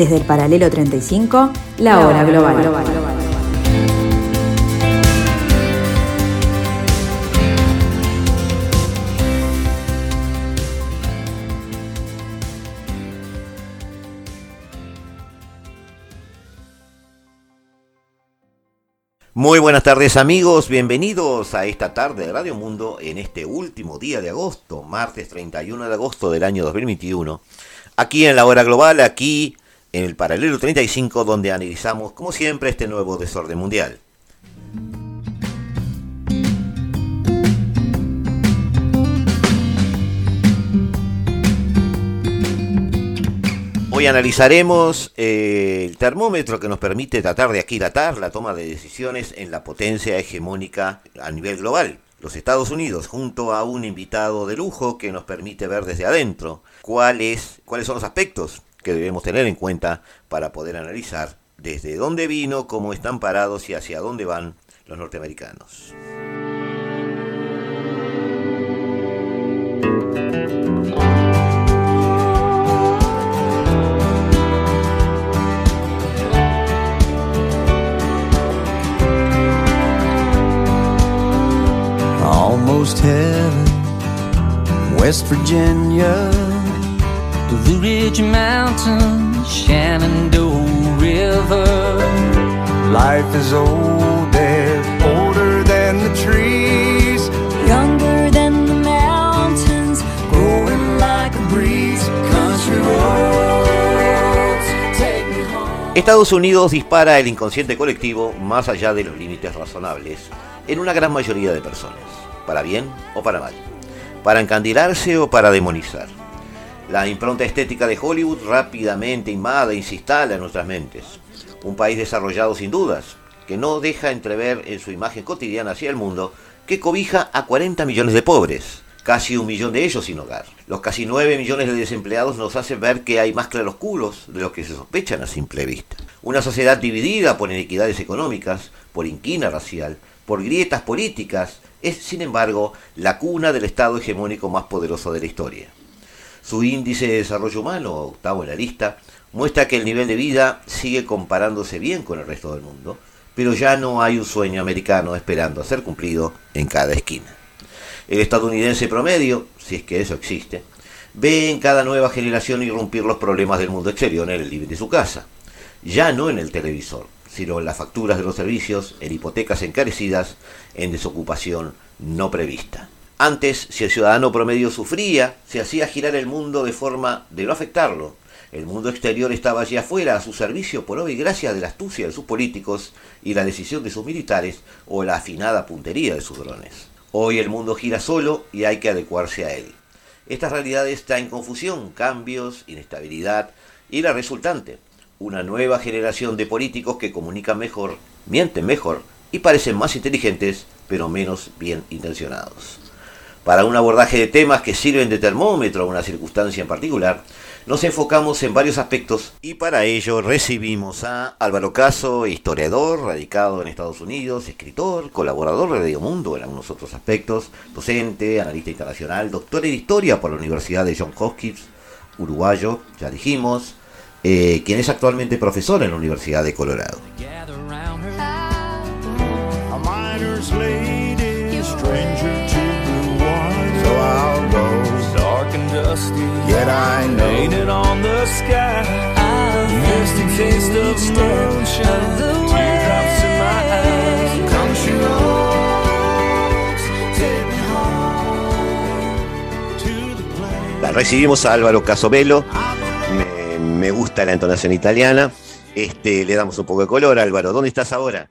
Desde el paralelo 35, la hora global. Muy buenas tardes amigos, bienvenidos a esta tarde de Radio Mundo en este último día de agosto, martes 31 de agosto del año 2021. Aquí en la hora global, aquí en el paralelo 35, donde analizamos como siempre este nuevo desorden mundial. Hoy analizaremos eh, el termómetro que nos permite tratar de aquilatar la toma de decisiones en la potencia hegemónica a nivel global, los Estados Unidos, junto a un invitado de lujo que nos permite ver desde adentro cuáles, cuáles son los aspectos que debemos tener en cuenta para poder analizar desde dónde vino, cómo están parados y hacia dónde van los norteamericanos. almost heaven, West Virginia, Ridge Mountains, Shenandoah River. Life is older, older than the trees, younger than the mountains, growing like a breeze. Country roads, take me home. Estados Unidos dispara el inconsciente colectivo más allá de los límites razonables en una gran mayoría de personas para bien o para mal, para encandilarse o para demonizar. La impronta estética de Hollywood rápidamente invade y se instala en nuestras mentes. Un país desarrollado sin dudas, que no deja entrever en su imagen cotidiana hacia el mundo que cobija a 40 millones de pobres, casi un millón de ellos sin hogar. Los casi 9 millones de desempleados nos hacen ver que hay más claroscuros de lo que se sospechan a simple vista. Una sociedad dividida por inequidades económicas, por inquina racial, por grietas políticas, es, sin embargo, la cuna del Estado hegemónico más poderoso de la historia. Su índice de desarrollo humano, octavo en la lista, muestra que el nivel de vida sigue comparándose bien con el resto del mundo, pero ya no hay un sueño americano esperando a ser cumplido en cada esquina. El estadounidense promedio, si es que eso existe, ve en cada nueva generación irrumpir los problemas del mundo exterior en el living de su casa, ya no en el televisor, sino en las facturas de los servicios, en hipotecas encarecidas, en desocupación no prevista. Antes, si el ciudadano promedio sufría, se hacía girar el mundo de forma de no afectarlo. El mundo exterior estaba allí afuera a su servicio por obra y gracia de la astucia de sus políticos y la decisión de sus militares o la afinada puntería de sus drones. Hoy el mundo gira solo y hay que adecuarse a él. Esta realidad está en confusión, cambios, inestabilidad y la resultante, una nueva generación de políticos que comunican mejor, mienten mejor y parecen más inteligentes, pero menos bien intencionados. Para un abordaje de temas que sirven de termómetro a una circunstancia en particular, nos enfocamos en varios aspectos y para ello recibimos a Álvaro Caso, historiador, radicado en Estados Unidos, escritor, colaborador de Radio Mundo en algunos otros aspectos, docente, analista internacional, doctor en historia por la Universidad de Johns Hopkins, uruguayo, ya dijimos, eh, quien es actualmente profesor en la Universidad de Colorado. So I'll go, dark and dusty. Yet I know, painted on the sky. Misty taste of moonshine. Teardrops in my eyes. Country roads, take me home to the place. La recibimos a Álvaro Casobelo. Me, me gusta la entonación italiana. Este, le damos un poco de color, Álvaro. ¿Dónde estás ahora?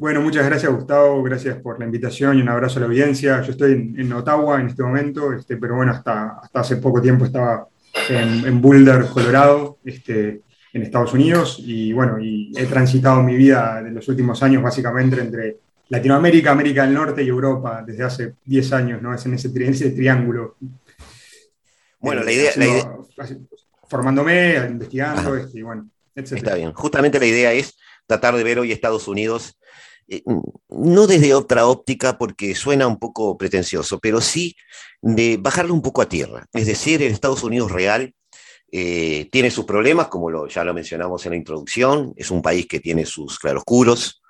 Bueno, muchas gracias Gustavo, gracias por la invitación y un abrazo a la audiencia. Yo estoy en, en Ottawa en este momento, este, pero bueno, hasta, hasta hace poco tiempo estaba en, en Boulder, Colorado, este, en Estados Unidos, y bueno, y he transitado mi vida de los últimos años básicamente entre Latinoamérica, América del Norte y Europa desde hace 10 años, ¿no? Es en ese, tri- en ese triángulo. Bueno, Eh, la idea, la formándome, investigando, este, y bueno, Está bien. Justamente la idea es tratar de ver hoy Estados Unidos, eh, no desde otra óptica porque suena un poco pretencioso, pero sí de bajarle un poco a tierra. Es decir, el Estados Unidos real, Eh, tiene sus problemas, como lo, ya lo mencionamos en la introducción, es un país que tiene sus claroscuros,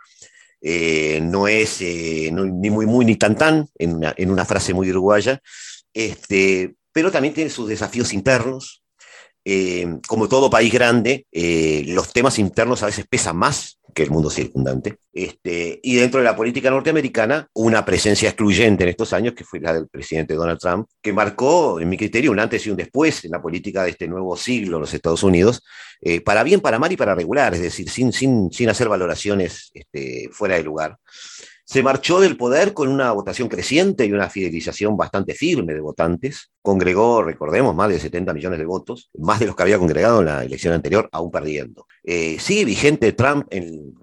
eh, no es ni muy muy ni tan tan, en una, en una frase muy uruguaya, este, pero también tiene sus desafíos internos, eh, como todo país grande, eh, los temas internos a veces pesan más que el mundo circundante. Este, y dentro de la política norteamericana, una presencia excluyente en estos años, que fue la del presidente Donald Trump, que marcó, en mi criterio, un antes y un después en la política de este nuevo siglo en los Estados Unidos, eh, para bien, para mal y para regular, es decir, sin, sin, sin hacer valoraciones este, fuera de lugar se marchó del poder con una votación creciente y una fidelización bastante firme de votantes. Congregó, recordemos, más de 70 millones de votos, más de los que había congregado en la elección anterior, aún perdiendo. Eh, ¿Sigue vigente Trump en,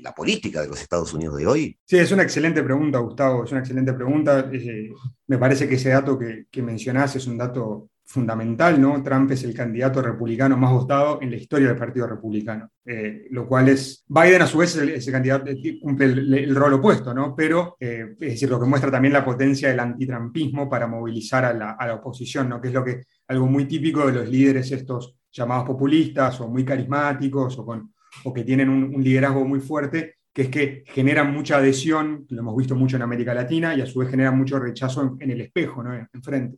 la política de los Estados Unidos de hoy? Sí, es una excelente pregunta, Gustavo, es una excelente pregunta. Eh, me parece que ese dato que, que mencionás es un dato fundamental, ¿no? Trump es el candidato republicano más votado en la historia del Partido Republicano, eh, lo cual es, Biden a su vez ese candidato eh, cumple el, rol opuesto, ¿no? Pero, eh, es decir, lo que muestra también la potencia del antitrampismo para movilizar a la, oposición, ¿no? Que es lo que, algo muy típico de los líderes estos llamados populistas o muy carismáticos o, que tienen un, un liderazgo muy fuerte, que es que generan mucha adhesión, lo hemos visto mucho en América Latina, y a su vez generan mucho rechazo en, en el espejo, ¿no? enfrente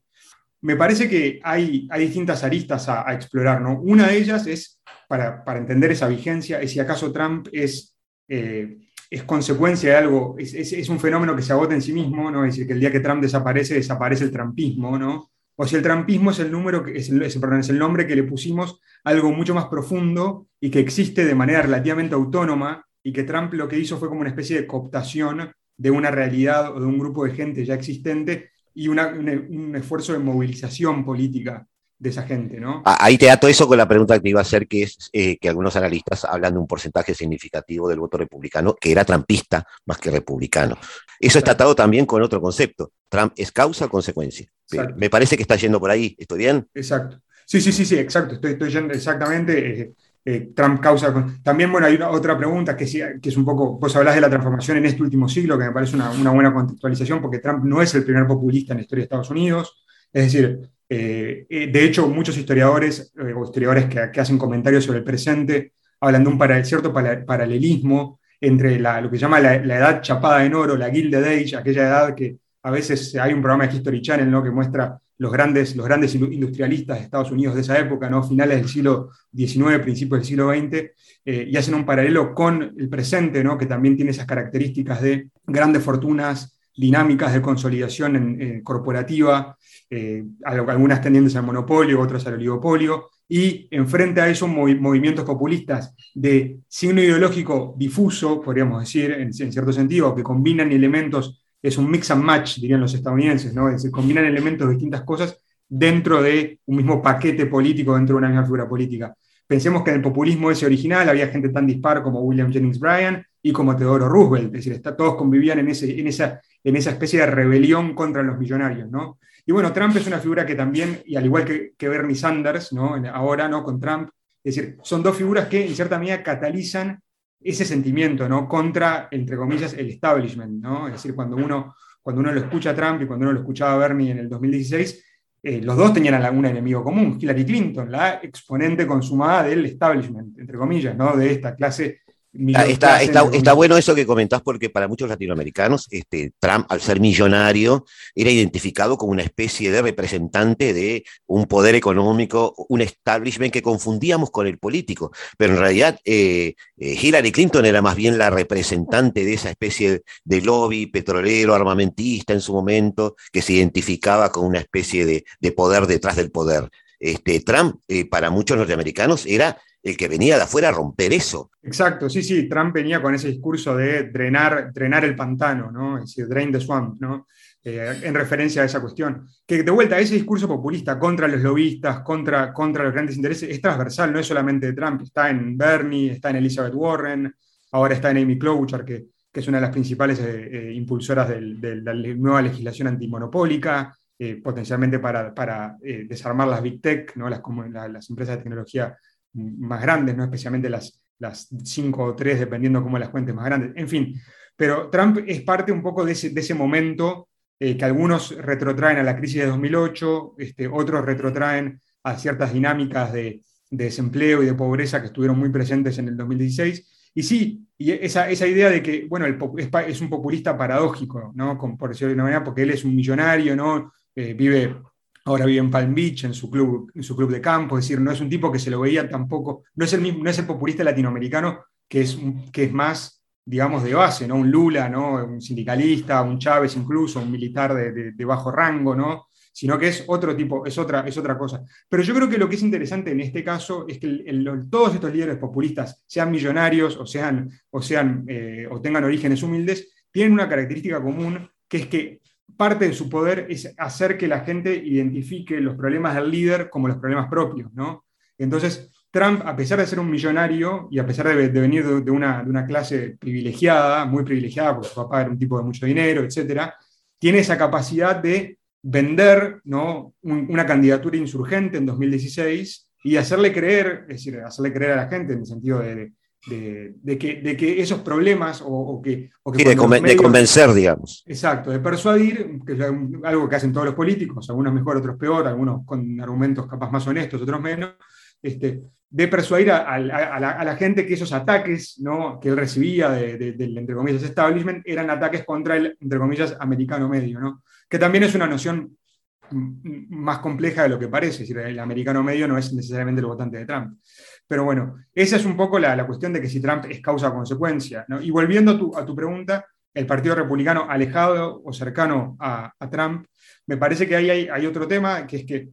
me parece que hay, hay distintas aristas a, explorar. ¿no? Una de ellas es, para, entender esa vigencia, es si acaso Trump es, eh, es consecuencia de algo, es, es, un fenómeno que se agota en sí mismo, ¿no? es decir, que el día que Trump desaparece, desaparece el trampismo, ¿no? o si el trampismo es el, número que, es el, perdón, es el nombre que le pusimos a algo mucho más profundo y que existe de manera relativamente autónoma y que Trump lo que hizo fue como una especie de cooptación de una realidad o de un grupo de gente ya existente y un esfuerzo de movilización política de esa gente, ¿no? Ah, ahí te ato eso con la pregunta que te iba a hacer, que es eh, que algunos analistas hablan de un porcentaje significativo del voto republicano que era trampista más que republicano. Eso está atado también con otro concepto. Trump es causa o consecuencia. Me parece que está yendo por ahí. ¿Estoy bien? Exacto. Sí, sí, sí, sí, exacto. Estoy, estoy yendo exactamente. Eh, eh, Trump causa. También, bueno, hay una, otra pregunta que, es un poco, vos hablás de la transformación en este último siglo, que me parece una, buena contextualización, porque Trump no es el primer populista en la historia de Estados Unidos. Es decir, eh, eh, de hecho, muchos historiadores o historiadores que, hacen comentarios sobre el presente hablan de un cierto paralelismo entre lo que se llama la, edad chapada en oro, la Gilded Age, aquella edad que a veces hay un programa de History Channel ¿no? que muestra los grandes, los grandes industrialistas de Estados Unidos de esa época, ¿no? finales del siglo XIX, principios del siglo XX, eh, y hacen un paralelo con el presente, ¿no? que también tiene esas características de grandes fortunas, dinámicas de consolidación en, corporativa, eh, algunas tendientes al monopolio, otras al oligopolio, y enfrente a eso movimientos populistas de signo ideológico difuso, podríamos decir, en cierto sentido, que combinan elementos es un mix and match, dirían los estadounidenses, ¿no? Es combinan elementos de distintas cosas dentro de un mismo paquete político, dentro de una misma figura política. Pensemos que en el populismo ese original había gente tan dispar como William Jennings Bryan y como Theodore Roosevelt, es decir, está, todos convivían en, ese, en, esa, en esa especie de rebelión contra los millonarios, ¿no? Y bueno, Trump es una figura que también, y al igual que, que Bernie Sanders, ¿no? ahora ¿no? con Trump, es decir, son dos figuras que en cierta medida catalizan ese sentimiento, ¿no? Contra, entre comillas, el establishment, ¿no? Es decir, cuando uno, cuando uno lo escucha a Trump y cuando uno lo escuchaba a Bernie en el 2016, eh, los dos tenían un enemigo común, Hillary Clinton, la exponente consumada del establishment, entre comillas, ¿no? De esta clase está, está, está, bueno eso que comentás porque para muchos latinoamericanos este, Trump, al ser millonario, era identificado como una especie de representante de un poder económico, un establishment que confundíamos con el político. Pero en realidad eh, eh, Hillary Clinton era más bien la representante de esa especie de lobby petrolero, armamentista en su momento, que se identificaba con una especie de, de poder detrás del poder. Este, Trump, eh, para muchos norteamericanos, era el que venía de afuera a romper eso. Exacto, sí, sí, Trump venía con ese discurso de drenar, drenar el pantano, ¿no? Es decir, drain the swamp, ¿no? Eh, en referencia a esa cuestión. Que de vuelta, ese discurso populista contra los lobistas, contra, contra los grandes intereses, es transversal, no es solamente de Trump, está en Bernie, está en Elizabeth Warren, ahora está en Amy Klobuchar, que, es una de las principales eh, eh, impulsoras de la nueva legislación antimonopólica, potencialmente para, para desarmar las big tech, ¿no? las, como, las empresas de tecnología más grandes, ¿no? especialmente las, las cinco o tres, dependiendo cómo las cuentes más grandes. En fin, pero Trump es parte un poco de ese, de ese momento eh, que algunos retrotraen a la crisis de 2008, este, otros retrotraen a ciertas dinámicas de, desempleo y de pobreza que estuvieron muy presentes en el 2016. Y sí, y esa, esa idea de que, bueno, es, un populista paradójico, ¿no? por decirlo de una manera, porque él es un millonario, ¿no? Eh, vive, ahora vive en Palm Beach, en su, club, en su club de campo, es decir, no es un tipo que se lo veía tampoco, no es el, mismo, no es el populista latinoamericano que es, que es más, digamos, de base, ¿no? Un Lula, ¿no? Un sindicalista, un Chávez incluso, un militar de, de bajo rango, ¿no? sino que es otro tipo, es otra, es otra cosa. Pero yo creo que lo que es interesante en este caso es que todos estos líderes populistas, sean millonarios o, sean, o, sean, eh, o tengan orígenes humildes, tienen una característica común, que es que parte de su poder es hacer que la gente identifique los problemas del líder como los problemas propios, ¿no? Entonces, Trump, a pesar de ser un millonario y a pesar de, venir de, una, de, una, clase privilegiada, muy privilegiada, porque su papá era un tipo de mucho dinero, etc., tiene esa capacidad de vender ¿no? una candidatura insurgente en 2016 y hacerle creer, es decir, hacerle creer a la gente en el sentido de, de, que, de que, esos problemas o, que... de, convencer, digamos. Exacto, de persuadir, que es algo que hacen todos los políticos, algunos mejor, otros peor, algunos con argumentos capaz más honestos, otros menos, este, de persuadir a, la, gente que esos ataques ¿no? que él recibía del, entre comillas, establishment eran ataques contra el, entre comillas, americano medio, ¿no? que también es una noción más compleja de lo que parece, es decir, el americano medio no es necesariamente el votante de Trump. Pero bueno, esa es un poco la, cuestión de que si Trump es causa o consecuencia. Y volviendo a tu, pregunta, el Partido Republicano alejado o cercano a, Trump, me parece que ahí hay, otro tema, que es que,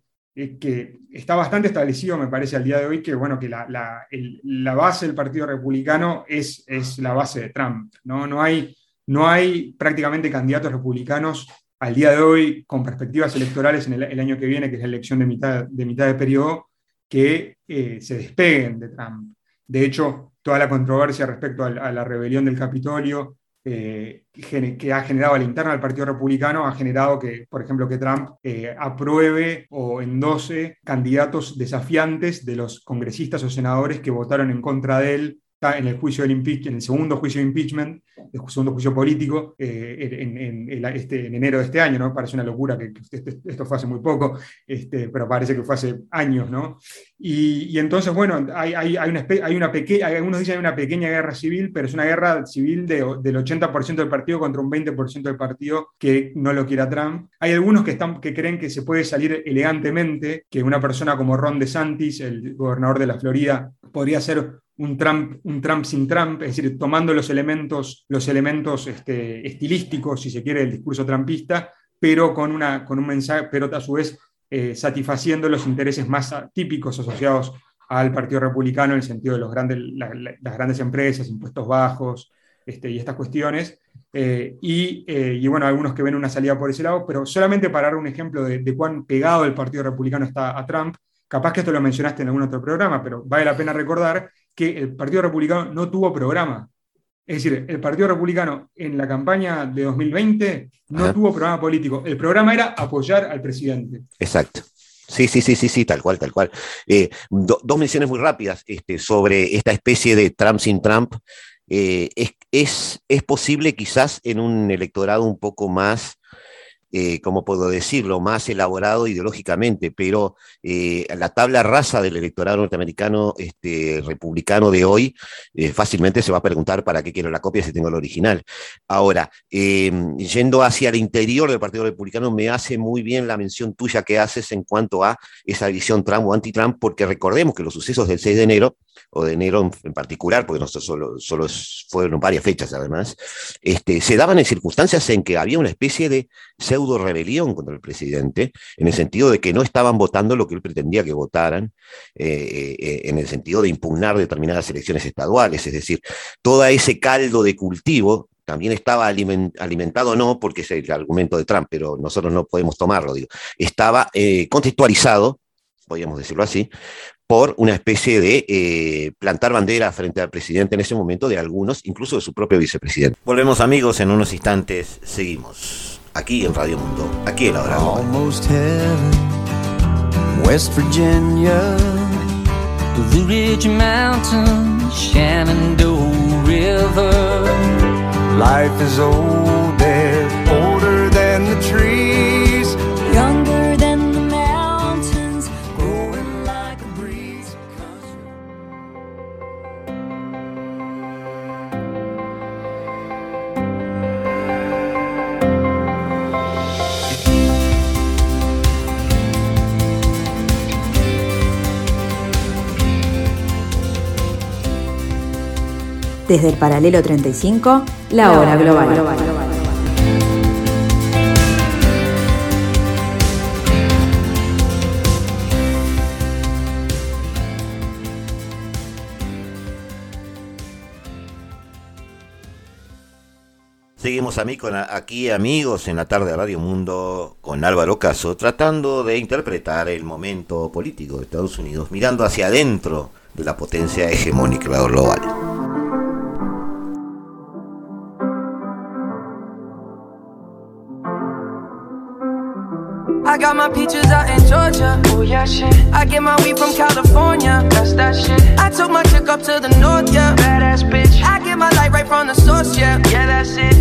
que, está bastante establecido, me parece, al día de hoy, que, bueno, que la, la, base del Partido Republicano es, es la base de Trump. ¿no? No, hay, no hay prácticamente candidatos republicanos al día de hoy, con perspectivas electorales en el, año que viene, que es la elección de mitad de, mitad de periodo, que eh, se despeguen de Trump. De hecho, toda la controversia respecto a, la rebelión del Capitolio eh, que ha generado a la interna del Partido Republicano ha generado que, por ejemplo, que Trump eh, apruebe o endose candidatos desafiantes de los congresistas o senadores que votaron en contra de él en el juicio del en el segundo juicio de impeachment, el segundo juicio político, eh, en, este, en, enero de este año, ¿no? Parece una locura que, esto fue hace muy poco, este, pero parece que fue hace años, ¿no? Y, entonces, bueno, hay, hay, hay una, hay una pequeña, algunos dicen hay una pequeña guerra civil, pero es una guerra civil de, del 80% del partido contra un 20% del partido que no lo quiera Trump. Hay algunos que, están, que creen que se puede salir elegantemente, que una persona como Ron DeSantis, el gobernador de la Florida, podría ser un Trump, un Trump sin Trump, es decir, tomando los elementos, los elementos este, estilísticos, si se quiere, del discurso trumpista, pero con, una, con un mensaje, pero a su vez eh, satisfaciendo los intereses más típicos asociados al Partido Republicano en el sentido de los grandes, las grandes empresas, impuestos bajos este, y estas cuestiones. Eh, eh, y, bueno, algunos que ven una salida por ese lado, pero solamente para dar un ejemplo de, de cuán pegado el Partido Republicano está a Trump, capaz que esto lo mencionaste en algún otro programa, pero vale la pena recordar que el Partido Republicano no tuvo programa. Es decir, el Partido Republicano en la campaña de 2020 no tuvo programa político. El programa era apoyar al presidente. Exacto. Sí, sí, sí, sí, sí, tal cual, tal cual. Eh, dos menciones muy rápidas este, sobre esta especie de Trump sin Trump. Eh, es, es, posible quizás en un electorado un poco más eh, ¿cómo puedo decirlo?, más elaborado ideológicamente, pero eh, la tabla rasa del electorado norteamericano este, republicano de hoy eh, fácilmente se va a preguntar para qué quiero la copia si tengo la original. Ahora, em, yendo hacia el interior del Partido Republicano, me hace muy bien la mención tuya que haces en cuanto a esa visión Trump o anti-Trump, porque recordemos que los sucesos del 6 de enero, o de enero en, particular, porque no solo, fueron varias fechas además, este, se daban en circunstancias en que había una especie de pseudo rebelión contra el presidente, en el sentido de que no estaban votando lo que él pretendía que votaran, eh, eh, en el sentido de impugnar determinadas elecciones estaduales, es decir, todo ese caldo de cultivo también estaba alimentado, no porque es el argumento de Trump, pero nosotros no podemos tomarlo, digo, estaba eh, contextualizado, podríamos decirlo así, por una especie de plantar bandera frente al presidente en ese momento de algunos, incluso de su propio vicepresidente. Volvemos amigos, en unos instantes seguimos aquí en Radio Mundo, aquí en la hora. West Virginia, Blue Ridge Mountain, Shenandoah River. Life is old, Desde el paralelo 35, la hora global. Seguimos aquí amigos en la tarde de Radio Mundo con Álvaro Caso, tratando de interpretar el momento político de Estados Unidos, mirando hacia adentro de la potencia hegemónica global. Oh yeah, shit. I get my weed from California. That's that shit. I took my chick up to the north, yeah. Badass bitch. I get my light right from the source, yeah. Yeah, that's it.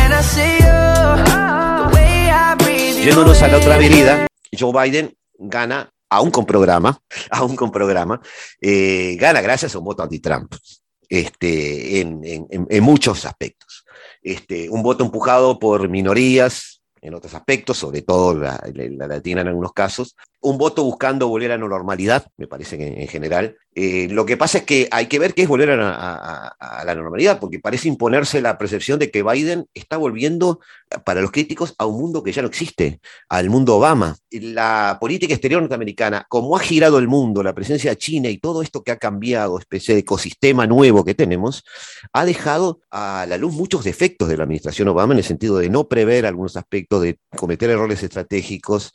And I see you. The way I breathe. Yéndonos a la otra avenida, Joe Biden gana aún con programa, aún con programa, eh, gana gracias a un voto anti-Trump, este, en, en, en, muchos aspectos. Este, un voto empujado por minorías, en otros aspectos, sobre todo la, latina en algunos casos. Un voto buscando volver a la normalidad, me parece que en, general. Eh, lo que pasa es que hay que ver qué es volver a, la normalidad, porque parece imponerse la percepción de que Biden está volviendo, para los críticos, a un mundo que ya no existe, al mundo Obama. La política exterior norteamericana, como ha girado el mundo, la presencia de China y todo esto que ha cambiado, especie de ecosistema nuevo que tenemos, ha dejado a la luz muchos defectos de la administración Obama en el sentido de no prever algunos aspectos, de cometer errores estratégicos,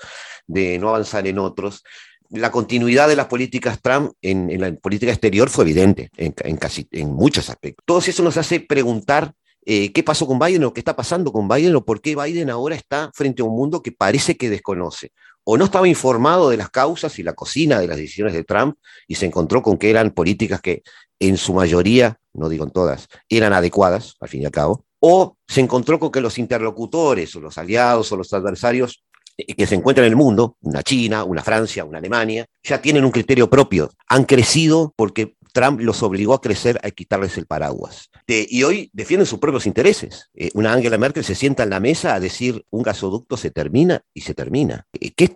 de no avanzar en otros la continuidad de las políticas Trump en, la política exterior fue evidente en, casi, en muchos aspectos. Todo eso nos hace preguntar eh, qué pasó con Biden o qué está pasando con Biden o por qué Biden ahora está frente a un mundo que parece que desconoce. O no estaba informado de las causas y la cocina de las decisiones de Trump y se encontró con que eran políticas que en su mayoría, no digo en todas, eran adecuadas, al fin y al cabo. O se encontró con que los interlocutores o los aliados o los adversarios que se encuentran en el mundo, una China, una Francia, una Alemania, ya tienen un criterio propio. Han crecido porque Trump los obligó a crecer a quitarles el paraguas. y hoy defienden sus propios intereses. Eh, una Angela Merkel se sienta en la mesa a decir un gasoducto se termina y se termina. Eh, ¿Qué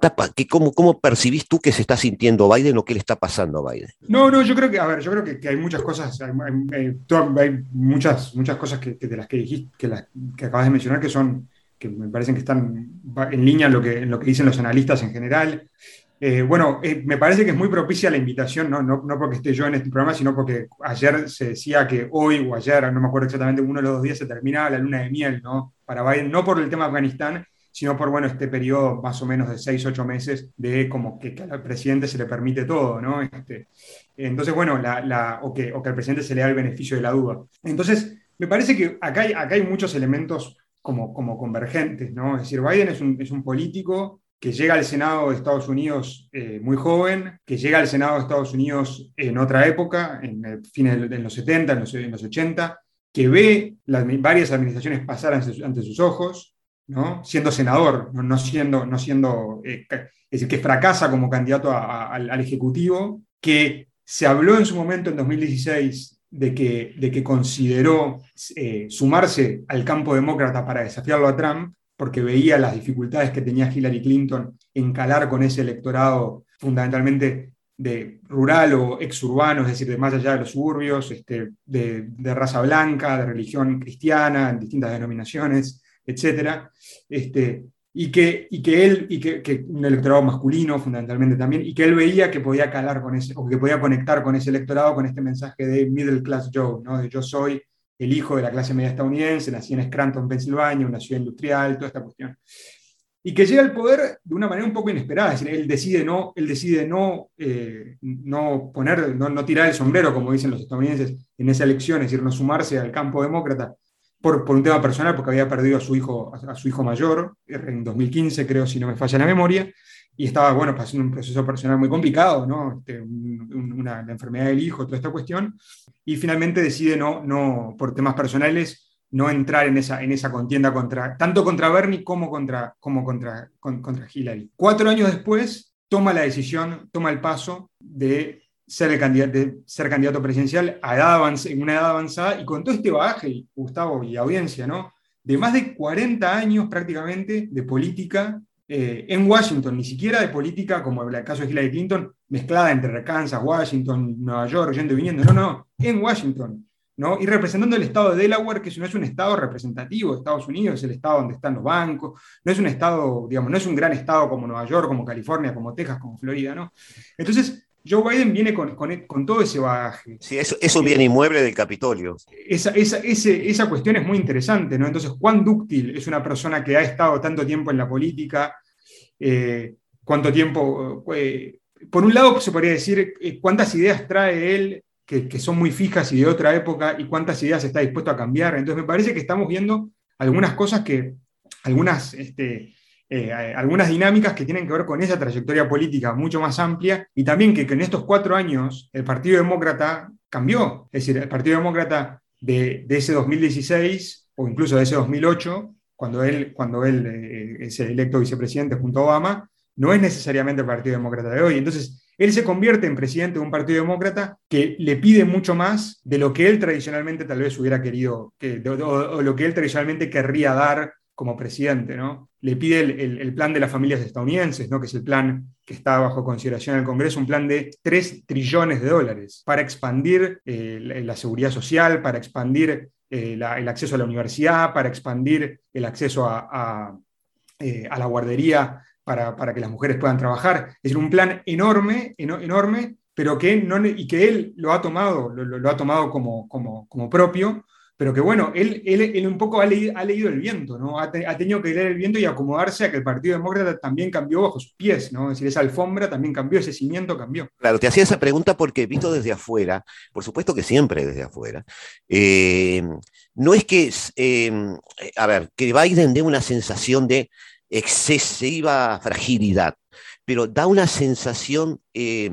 cómo, ¿Cómo percibís tú que se está sintiendo Biden o qué le está pasando a Biden? No, no, yo creo que, a ver, yo creo que, hay muchas cosas, hay, muchas, muchas cosas que, de las que dijiste, que acabas de mencionar que son que me parecen que están en línea en lo que, en lo que dicen los analistas en general. Eh, bueno, eh, me parece que es muy propicia la invitación, ¿no? No, no, porque esté yo en este programa, sino porque ayer se decía que hoy o ayer, no me acuerdo exactamente, uno de los dos días se terminaba la luna de miel, ¿no? Para Biden, no por el tema de Afganistán, sino por, bueno, este periodo más o menos de seis, ocho meses de como que, al presidente se le permite todo, ¿no? Este, entonces, bueno, la, la, o, que, o que al presidente se le da el beneficio de la duda. Entonces, me parece que acá hay, acá hay muchos elementos como, como convergentes, ¿no? Es decir, Biden es un, es un político que llega al Senado de Estados Unidos eh, muy joven, que llega al Senado de Estados Unidos en otra época, en fines de los 70, en los, en los 80, que ve las, varias administraciones pasar ante, sus ojos, ¿no? siendo senador, no, siendo, no siendo eh, es decir, que fracasa como candidato al, al Ejecutivo, que se habló en su momento en 2016 de que, de que consideró eh, sumarse al campo demócrata para desafiarlo a Trump, porque veía las dificultades que tenía Hillary Clinton en calar con ese electorado fundamentalmente de rural o exurbano, es decir, de más allá de los suburbios, este, de, de, raza blanca, de religión cristiana, en distintas denominaciones, etc. Este, y que, y que él, y que, un electorado masculino fundamentalmente también, y que él veía que podía calar con ese, o que podía conectar con ese electorado con este mensaje de middle class Joe, ¿no? de yo soy el hijo de la clase media estadounidense, nací en Scranton, Pensilvania, una ciudad industrial, toda esta cuestión. Y que llega al poder de una manera un poco inesperada, es decir, él decide no, él decide no, eh, no poner, no, no tirar el sombrero, como dicen los estadounidenses, en esa elección, es decir, no sumarse al campo demócrata, por, un tema personal, porque había perdido a su hijo, a, su hijo mayor en 2015, creo, si no me falla la memoria, y estaba, bueno, pasando un proceso personal muy complicado, ¿no? Este, una, la enfermedad del hijo, toda esta cuestión, y finalmente decide no, no, por temas personales, no entrar en esa, en esa contienda contra, tanto contra Bernie como contra, como contra, contra Hillary. Cuatro años después, toma la decisión, toma el paso de ser, candidato, presidencial a edad en una edad avanzada y con todo este bagaje, Gustavo y audiencia, ¿no? de más de 40 años prácticamente de política eh, en Washington, ni siquiera de política como el caso de Hillary Clinton, mezclada entre Kansas, Washington, Nueva York, yendo y viniendo, no, no, en Washington, ¿no? y representando el estado de Delaware, que no es un estado representativo de Estados Unidos, es el estado donde están los bancos, no es un estado, digamos, no es un gran estado como Nueva York, como California, como Texas, como Florida. ¿no? Entonces, Joe Biden viene con, con, todo ese bagaje. Sí, eso es un bien inmueble del Capitolio. Esa, esa, esa, cuestión es muy interesante, ¿no? Entonces, ¿cuán dúctil es una persona que ha estado tanto tiempo en la política? Eh, ¿Cuánto tiempo? Eh, por un lado, se podría decir eh, cuántas ideas trae él que, que, son muy fijas y de otra época y cuántas ideas está dispuesto a cambiar. Entonces, me parece que estamos viendo algunas cosas que, algunas... Este, eh, algunas dinámicas que tienen que ver con esa trayectoria política mucho más amplia y también que, en estos cuatro años el Partido Demócrata cambió. Es decir, el Partido Demócrata de, ese 2016 o incluso de ese 2008, cuando él, cuando él eh, es electo vicepresidente junto a Obama, no es necesariamente el Partido Demócrata de hoy. Entonces, él se convierte en presidente de un Partido Demócrata que le pide mucho más de lo que él tradicionalmente tal vez hubiera querido, que, o lo que él tradicionalmente querría dar como presidente, ¿no? Le pide el, plan de las familias estadounidenses, ¿no? Que es el plan que está bajo consideración en el Congreso, un plan de 3 trillones de dólares para expandir eh, la, seguridad social, para expandir eh, el acceso a la universidad, para expandir el acceso a, eh, la guardería para, que las mujeres puedan trabajar. Es un plan enorme, enorme, pero que, no, y que él lo ha tomado, lo, ha tomado como, como, como propio, pero que bueno, él, él, un poco ha, leído el viento, ¿no? Ha, tenido que leer el viento y acomodarse a que el Partido Demócrata también cambió bajo sus pies, ¿no? Es decir, esa alfombra también cambió, ese cimiento cambió. Claro, te hacía esa pregunta porque visto desde afuera, por supuesto que siempre desde afuera, eh, no es que, eh, a ver, que Biden dé una sensación de excesiva fragilidad, pero da una sensación, eh,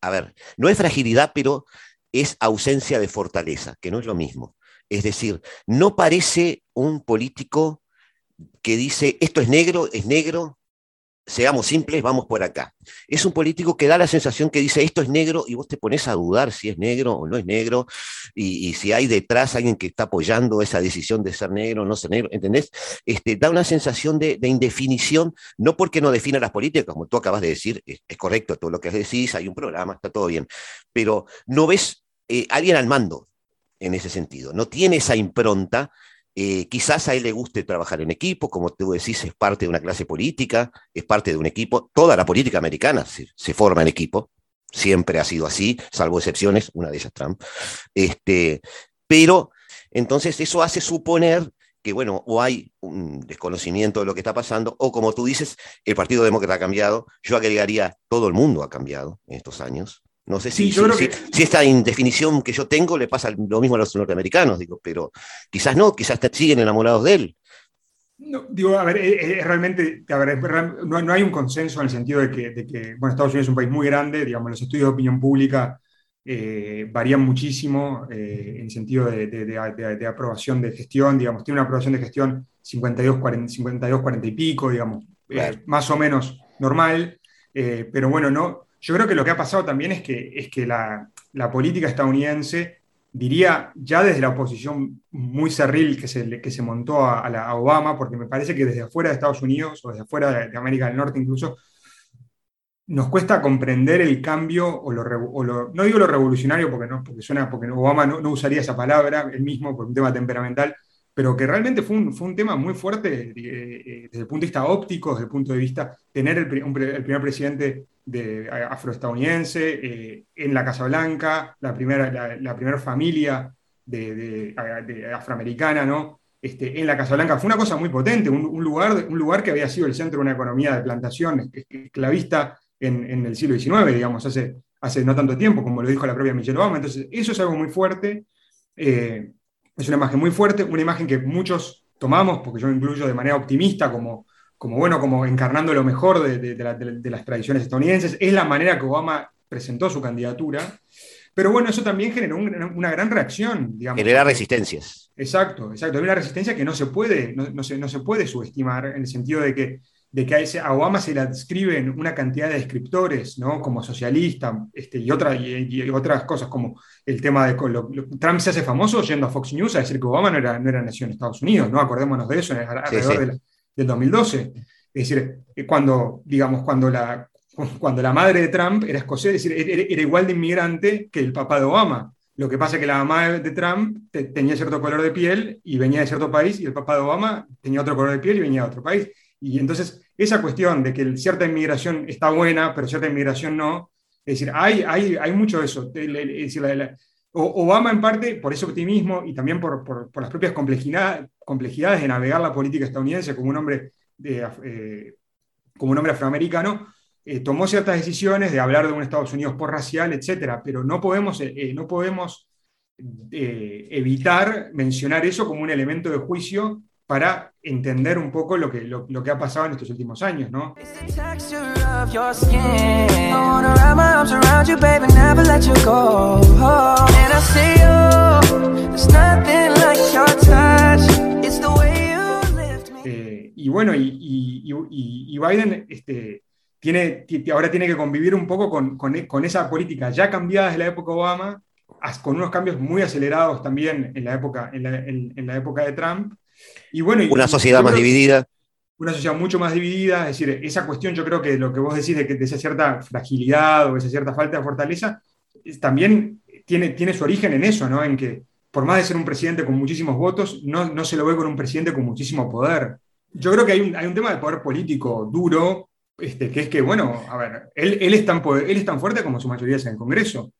a ver, no es fragilidad, pero es ausencia de fortaleza, que no es lo mismo. Es decir, no parece un político que dice, esto es negro, es negro, seamos simples, vamos por acá. Es un político que da la sensación que dice, esto es negro, y vos te pones a dudar si es negro o no es negro, y, si hay detrás alguien que está apoyando esa decisión de ser negro o no ser negro, ¿entendés? Este, da una sensación de, indefinición, no porque no defina las políticas, como tú acabas de decir, es, es correcto todo lo que decís, hay un programa, está todo bien, pero no ves eh, alguien al mando en ese sentido. No tiene esa impronta. Eh, quizás a él le guste trabajar en equipo, como tú decís, es parte de una clase política, es parte de un equipo. Toda la política americana se, forma en equipo, siempre ha sido así, salvo excepciones, una de ellas Trump. Este, pero entonces eso hace suponer que, bueno, o hay un desconocimiento de lo que está pasando, o como tú dices, el Partido Demócrata ha cambiado, yo agregaría, todo el mundo ha cambiado en estos años, no sé si, si, esta indefinición que yo tengo le pasa lo mismo a los norteamericanos, digo, pero quizás no, quizás siguen enamorados de él. No, digo, a ver, realmente, no, hay un consenso en el sentido de que, bueno, Estados Unidos es un país muy grande, digamos, los estudios de opinión pública eh, varían muchísimo eh, en sentido de, aprobación de gestión, digamos, tiene una aprobación de gestión 52, 40, 52, 40 y pico, digamos, eh, más o menos normal, pero bueno, no, yo creo que lo que ha pasado también es que, es que la, política estadounidense, diría ya desde la oposición muy cerril que se, que se montó a, Obama, porque me parece que desde afuera de Estados Unidos o desde afuera de, América del Norte incluso, nos cuesta comprender el cambio, o lo, no digo lo revolucionario porque, no, porque, suena, porque Obama no, usaría esa palabra, él mismo, por un tema temperamental, pero que realmente fue un, fue un tema muy fuerte eh, eh, desde el punto de vista óptico, desde el punto de vista tener el, el primer presidente de, afroestadounidense eh, en la Casa Blanca, la primera, la, primera familia de, afroamericana, ¿no? Este, en la Casa Blanca. Fue una cosa muy potente, un, lugar, un lugar que había sido el centro de una economía de plantación esclavista en, en el siglo XIX, digamos, hace, hace no tanto tiempo, como lo dijo la propia Michelle Obama. Entonces, eso es algo muy fuerte. Es una imagen muy fuerte, una imagen que muchos tomamos, porque yo incluyo de manera optimista como, como, bueno, como encarnando lo mejor de, las tradiciones estadounidenses. Es la manera que Obama presentó su candidatura. Pero bueno, eso también generó una gran reacción. Digamos, Genera resistencias. Exacto, exacto. Hay una resistencia que no se puede, no, se, no se puede subestimar en el sentido de que de que a, ese, Obama se le adscriben una cantidad de descriptores, ¿no? como socialista este, y, otra, y, otras cosas, como el tema de... Trump se hace famoso yendo a Fox News a decir que Obama no era, no era nacido en Estados Unidos, ¿no? acordémonos de eso alrededor del 2012. Es decir, eh, cuando, digamos, cuando la, cuando la madre de Trump era escocesa, es decir, era, igual de inmigrante que el papá de Obama. Lo que pasa es que la mamá de Trump tenía cierto color de piel y venía de cierto país, y el papá de Obama tenía otro color de piel y venía de otro país. Y entonces, esa cuestión de que cierta inmigración está buena, pero cierta inmigración no, es decir, hay, hay, hay mucho de eso. Es decir, Obama en parte por ese optimismo y también por, las propias complejidades, de navegar la política estadounidense como un hombre, eh, como un hombre afroamericano, eh, tomó ciertas decisiones de hablar de un Estados Unidos por racial, etcétera, pero no podemos, eh, no podemos evitar mencionar eso como un elemento de juicio para entender un poco lo que, lo, lo que ha pasado en estos últimos años, ¿no? y bueno, y, y, y, Biden este, tiene, ahora tiene que convivir un poco con, con, con, esa política ya cambiada desde la época Obama, con unos cambios muy acelerados también en la época, en la, en la época de Trump, y bueno, una sociedad más dividida. Una sociedad mucho más dividida, es decir, esa cuestión yo creo que lo que vos decís de, que, de esa cierta fragilidad o esa cierta falta de fortaleza, también tiene, tiene su origen en eso, ¿no? En que por más de ser un presidente con muchísimos votos, no, no se lo ve con un presidente con muchísimo poder. Yo creo que hay un, hay un tema de poder político duro, este, que es que, bueno, a ver, él, él, es tan él es tan fuerte como su mayoría es en el Congreso,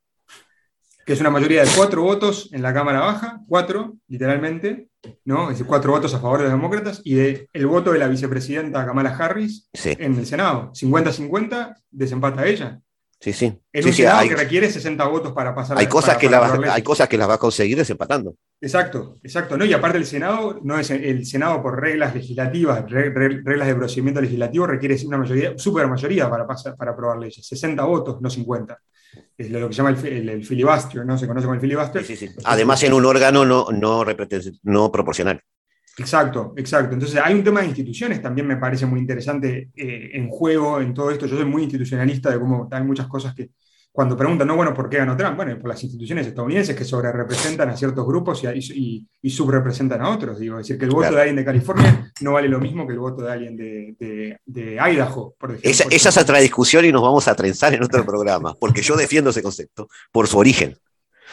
que es una mayoría de cuatro votos en la Cámara Baja, cuatro, literalmente, ¿no? Es decir, cuatro votos a favor de los demócratas y el voto de la vicepresidenta Kamala Harris en el Senado. 50-50, desempata ella. Sí, sí. En un Senado que requiere 60 votos para pasar. Hay, cosas, que hay cosas que las va a conseguir desempatando. Exacto, exacto. ¿no? Y aparte el Senado, no es el Senado por reglas legislativas, reglas de procedimiento legislativo, requiere una mayoría, super mayoría para, pasar, para aprobar leyes. 60 votos, no 50 es lo que se llama el, filibuster, ¿no? Se conoce como el filibuster. Sí, sí, Además, en un órgano no, no, no proporcional. Exacto, exacto. Entonces hay un tema de instituciones también me parece muy interesante eh, en juego en todo esto. Yo soy muy institucionalista de cómo hay muchas cosas que cuando preguntan, no, bueno, ¿por qué ganó Trump? Bueno, por las instituciones estadounidenses que sobre representan a ciertos grupos y, y, subrepresentan a otros. Digo, es decir, que el voto de alguien de California no vale lo mismo que el voto de alguien de, de, Idaho, por ejemplo. Esa, esa, es otra discusión y nos vamos a trenzar en otro programa, porque yo defiendo ese concepto por su origen.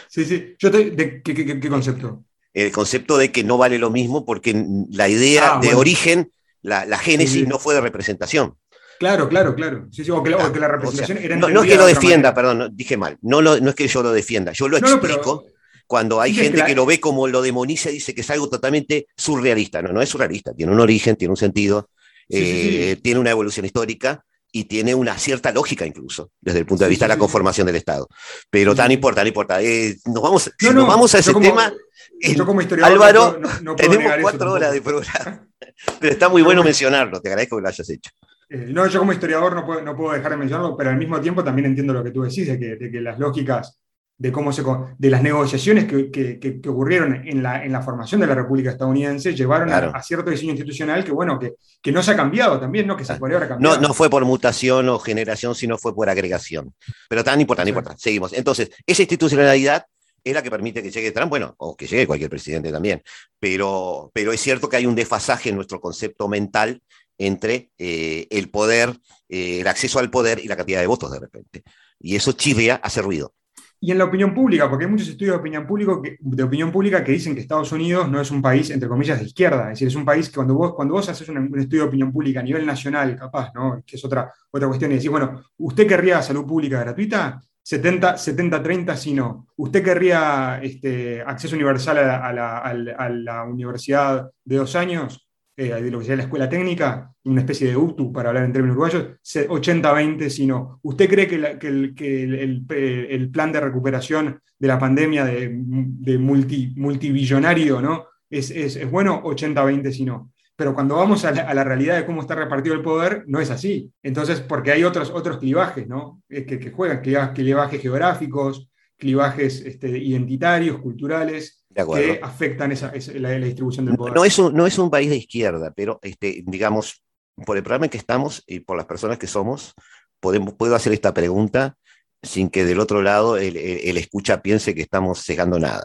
Sí, sí. Yo ¿qué, qué, concepto? El concepto de que no vale lo mismo porque la idea ah, de origen, la, la génesis no fue de representación. Claro, claro, claro. o, que, la representación era No, no es que lo defienda, perdón, dije mal. No, no es que yo lo defienda, yo lo explico. cuando hay gente que, lo ve como lo demoniza y dice que es algo totalmente surrealista. No, no es surrealista, tiene un origen, tiene un sentido, eh, tiene una evolución histórica y tiene una cierta lógica incluso, desde el punto de vista de la conformación del Estado. Pero tan importa, no importa. Eh, nos vamos, nos vamos a ese tema. Yo como historiador Álvaro, tenemos cuatro horas de programa. Pero está muy bueno mencionarlo, te agradezco que lo hayas hecho. Eh, no, yo como historiador no puedo, no puedo, dejar de mencionarlo, pero al mismo tiempo también entiendo lo que tú decís, de que, de que las lógicas de cómo se de las negociaciones que, que, que, ocurrieron en la, en la, formación de la República Estadounidense llevaron a, cierto diseño institucional que bueno que, que, no se ha cambiado también, ¿no? Que se podría haber cambiado. No, no fue por mutación o generación, sino fue por agregación. Pero tan importante, importante. Seguimos. Entonces, esa institucionalidad es la que permite que llegue Trump, bueno, o que llegue cualquier presidente también, pero, pero es cierto que hay un desfasaje en nuestro concepto mental entre eh, el poder, eh, el acceso al poder y la cantidad de votos de repente. Y eso chirria, hace ruido. Y en la opinión pública, porque hay muchos estudios de opinión, público de opinión pública que dicen que Estados Unidos no es un país, entre comillas, de izquierda. Es decir, es un país que cuando vos, cuando vos haces un, estudio de opinión pública a nivel nacional, capaz, ¿no? que es otra, otra cuestión, y decís, bueno, ¿usted querría salud pública gratuita? 70-30 si no. ¿Usted querría este, acceso universal a la, a la universidad de dos años? Eh, de lo que sería la escuela técnica, una especie de UTU para hablar en términos uruguayos, 80-20, sino, ¿usted cree que, que, el, el, plan de recuperación de la pandemia de, de multi, multibillonario ¿no? es, es, es bueno? 80-20, si no. Pero cuando vamos a la, realidad de cómo está repartido el poder, no es así. Entonces, porque hay otros, otros clivajes, ¿no? Que, que juegan, clivajes geográficos, clivajes este, identitarios, culturales, que afectan esa, la, distribución del poder. No es, un, no es un país de izquierda, pero este, digamos, por el programa en que estamos y por las personas que somos, podemos, puedo hacer esta pregunta sin que del otro lado el, escucha piense que estamos cegando nada.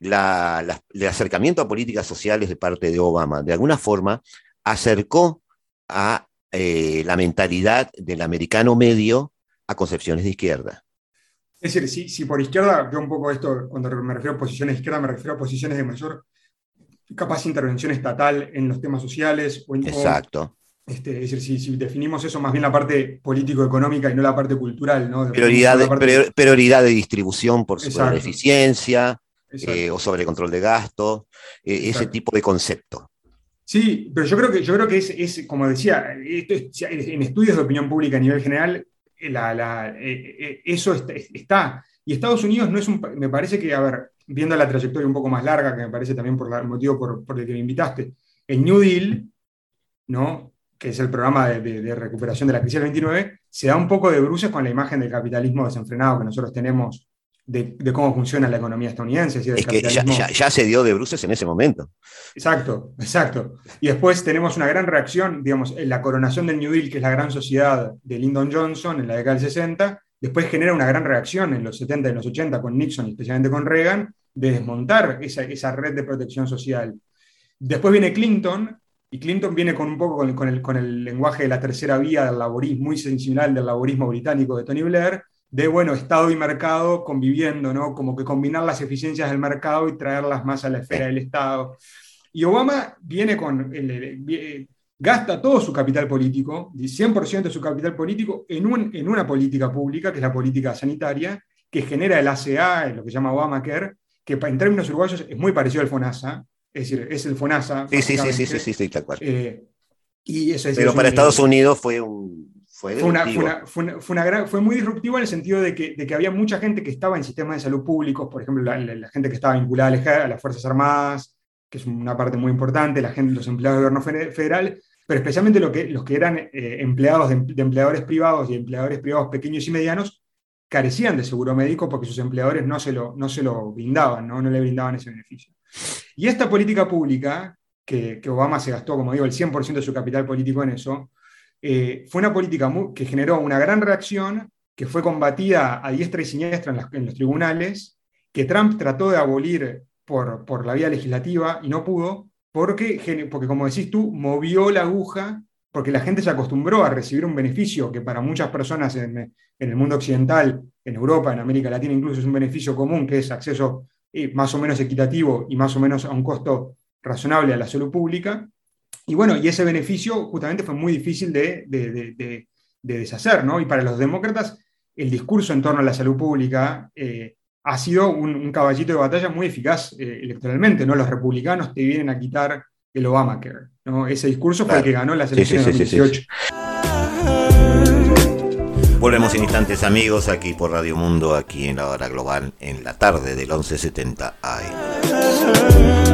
La, el acercamiento a políticas sociales de parte de Obama, de alguna forma, acercó a eh, la mentalidad del americano medio a concepciones de izquierda. Es decir, si, si por izquierda, veo un poco esto, cuando me refiero a posiciones de izquierda, me refiero a posiciones de mayor capaz intervención estatal en los temas sociales. O en, Exacto. este, es decir, si, si, definimos eso más bien la parte político-económica y no la parte cultural, ¿no? Prioridad de, parte... prioridad de distribución por sobre eficiencia eh, o sobre control de gasto, eh, ese tipo de concepto. Sí, pero yo creo que, yo creo que es, es como decía, esto es, en estudios de opinión pública a nivel general, la, la, eh, eso está, está, Y Estados Unidos no es un. Me parece que, a ver, viendo la trayectoria un poco más larga, que me parece también por el motivo por, por el que me invitaste, el New Deal, ¿no? que es el programa de, de, de, recuperación de la crisis del 29, se da un poco de bruces con la imagen del capitalismo desenfrenado que nosotros tenemos de, de cómo funciona la economía estadounidense. Es, decir, es que ya, ya, ya, se dio de bruces en ese momento. Exacto, exacto. Y después tenemos una gran reacción, digamos, en la coronación del New Deal, que es la gran sociedad de Lyndon Johnson en la década del 60, después genera una gran reacción en los 70 y en los 80 con Nixon especialmente con Reagan, de desmontar esa, esa red de protección social. Después viene Clinton, y Clinton viene con un poco con el, con el, con el lenguaje de la tercera vía del laborismo, muy sensacional del laborismo británico de Tony Blair, de, bueno, Estado y mercado conviviendo, ¿no? Como que combinar las eficiencias del mercado y traerlas más a la esfera del Estado. Y Obama viene con, el, el, gasta todo su capital político, 100% de su capital político, en, un, en una política pública, que es la política sanitaria, que genera el ACA, lo que se llama Obamacare, que en términos uruguayos es muy parecido al FONASA, es decir, es el FONASA. Sí, sí, sí, sí, sí, sí, sí, tal cual. Eh, y eso es, Pero para Estados Unidos fue un... Fue, fue, una, fue, una, fue, una, fue, una gran, fue, muy disruptivo en el sentido de que, de que, había mucha gente que estaba en sistemas de salud públicos, por ejemplo, la, la, la gente que estaba vinculada a las Fuerzas Armadas, que es una parte muy importante, la gente, los empleados del gobierno federal, pero especialmente lo que, los que eran eh, empleados de, de, empleadores privados y empleadores privados pequeños y medianos, carecían de seguro médico porque sus empleadores no se lo, no se lo brindaban, ¿no? no le brindaban ese beneficio. Y esta política pública, que, que Obama se gastó, como digo, el 100% de su capital político en eso, eh, fue una política que generó una gran reacción, que fue combatida a diestra y siniestra en los tribunales, que Trump trató de abolir por, por la vía legislativa y no pudo, porque, porque, como decís tú, movió la aguja, porque la gente se acostumbró a recibir un beneficio que para muchas personas en, en, el mundo occidental, en Europa, en América Latina incluso, es un beneficio común, que es acceso eh, más o menos equitativo y más o menos a un costo razonable a la salud pública. Y bueno, y ese beneficio justamente fue muy difícil de, de, de, de deshacer, ¿no? Y para los demócratas, el discurso en torno a la salud pública eh, ha sido un, un, caballito de batalla muy eficaz eh, electoralmente, ¿no? Los republicanos te vienen a quitar el Obamacare, ¿no? Ese discurso fue el que ganó las elecciones sí, sí, 2018. Volvemos en instantes amigos aquí por Radio Mundo, aquí en la hora global, en la tarde del 1170 AM.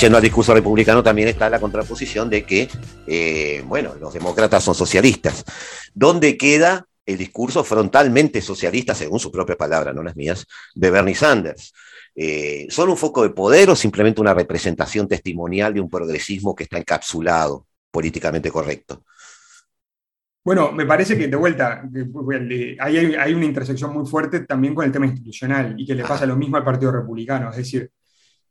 Yendo al discurso republicano, también está la contraposición de que, eh, bueno, los demócratas son socialistas. ¿Dónde queda el discurso frontalmente socialista, según sus propias palabras, no las mías, de Bernie Sanders? Eh, ¿Son un foco de poder o simplemente una representación testimonial de un progresismo que está encapsulado, políticamente correcto? Bueno, me parece que de vuelta hay, hay, una intersección muy fuerte también con el tema institucional y que le pasa lo mismo al Partido Republicano. Es decir,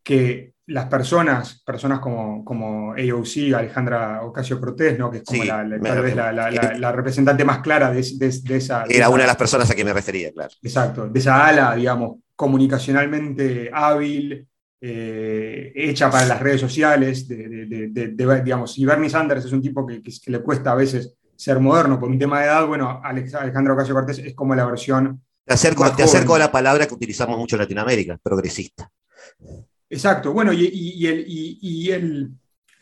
que las personas, personas como, como AOC, Alejandra Ocasio Cortés, ¿no? que es como sí, la, la, tal vez la, la, representante más clara de, de, de esa... Era una de las personas a que me refería, claro. Exacto, de esa ala, digamos, comunicacionalmente hábil, eh, hecha para las redes sociales, de, digamos, y Bernie Sanders es un tipo que, que, que, le cuesta a veces ser moderno por un tema de edad, bueno, Alejandro Ocasio Cortés es como la versión. Te acerco, te acerco a la palabra que utilizamos mucho en Latinoamérica, progresista. Exacto, bueno, y, el,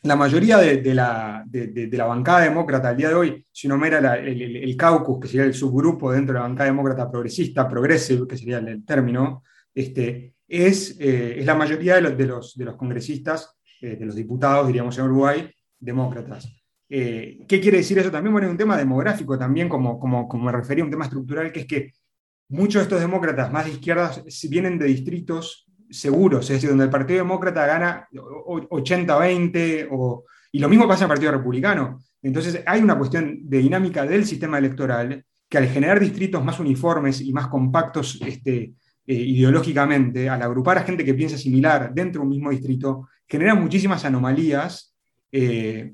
la mayoría de, la, de, la, bancada demócrata al día de hoy, si uno mira el, caucus, que sería el subgrupo dentro de la bancada demócrata progresista, progressive, que sería el, término, este, es, eh, es la mayoría de los, de los, los congresistas, eh, de los diputados, diríamos en Uruguay, demócratas. Eh, ¿Qué quiere decir eso también? Bueno, es un tema demográfico también, como, como, como me refería, un tema estructural, que es que muchos de estos demócratas más de izquierdas vienen de distritos seguros, es decir, donde el Partido Demócrata gana 80-20, y lo mismo pasa en el Partido Republicano. Entonces hay una cuestión de dinámica del sistema electoral que al generar distritos más uniformes y más compactos este, eh, ideológicamente, al agrupar a gente que piensa similar dentro de un mismo distrito, genera muchísimas anomalías eh,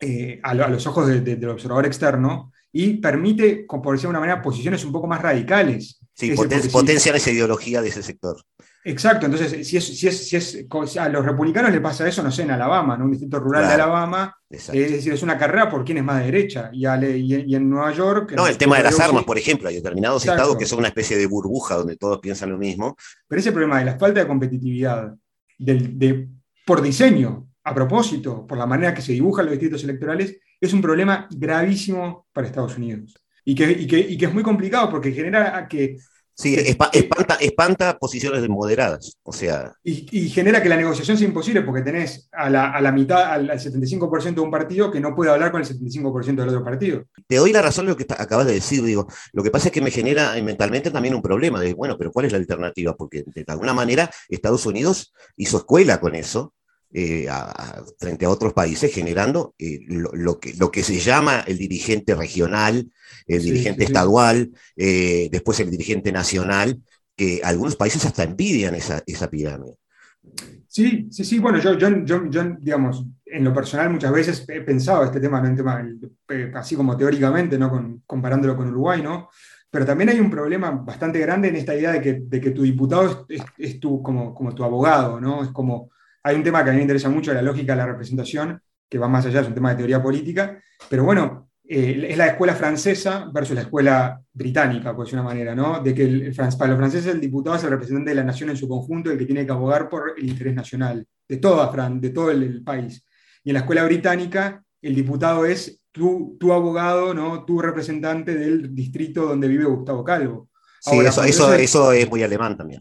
eh, a, los ojos del observador externo y permite, por decirlo de una manera, posiciones un poco más radicales. Sí, potencian esa ideología de ese sector. Exacto, entonces, si es, si es, si es, a los republicanos le pasa eso, no sé, en Alabama, en un distrito rural de Alabama, es decir, es una carrera por quién es más de derecha, y, y, en Nueva York... No, el tema de las armas, por ejemplo, hay determinados estados que son una especie de burbuja donde todos piensan lo mismo. Pero ese problema de la falta de competitividad, de, por diseño, a propósito, por la manera que se dibujan los distritos electorales, es un problema gravísimo para Estados Unidos. Y que, y que, y que es muy complicado porque genera que Sí, espanta, espanta posiciones moderadas, o sea... Y, genera que la negociación sea imposible porque tenés a la, a la mitad, al, 75% de un partido que no puede hablar con el 75% del otro partido. Te doy la razón de lo que acabas de decir, digo, lo que pasa es que me genera eh, mentalmente también un problema de, bueno, pero ¿cuál es la alternativa? Porque de alguna manera Estados Unidos hizo escuela con eso, eh, frente a otros países, generando eh, lo, que, lo que se llama el dirigente regional, el dirigente estadual, eh, después el dirigente nacional, que algunos países hasta envidian esa, esa pirámide. Sí, sí, sí, bueno, yo, yo, yo, digamos, en lo personal muchas veces he pensado este tema, ¿no? en tema así como teóricamente, ¿no? Con, comparándolo con Uruguay, ¿no? Pero también hay un problema bastante grande en esta idea de que, de que tu diputado es, es, tu, como, como tu abogado, ¿no? Es como, hay un tema que a mí me interesa mucho, la lógica de la representación, que va más allá, es un tema de teoría política, pero bueno, eh, es la escuela francesa versus la escuela británica, por decir una manera, ¿no? De que el, para los franceses el diputado es el representante de la nación en su conjunto, el que tiene que abogar por el interés nacional, de, toda Fran, de todo el, país. Y en la escuela británica, el diputado es tu, tu abogado, ¿no? tu representante del distrito donde vive Gustavo Calvo. Sí, eso, eso, eso es muy alemán también.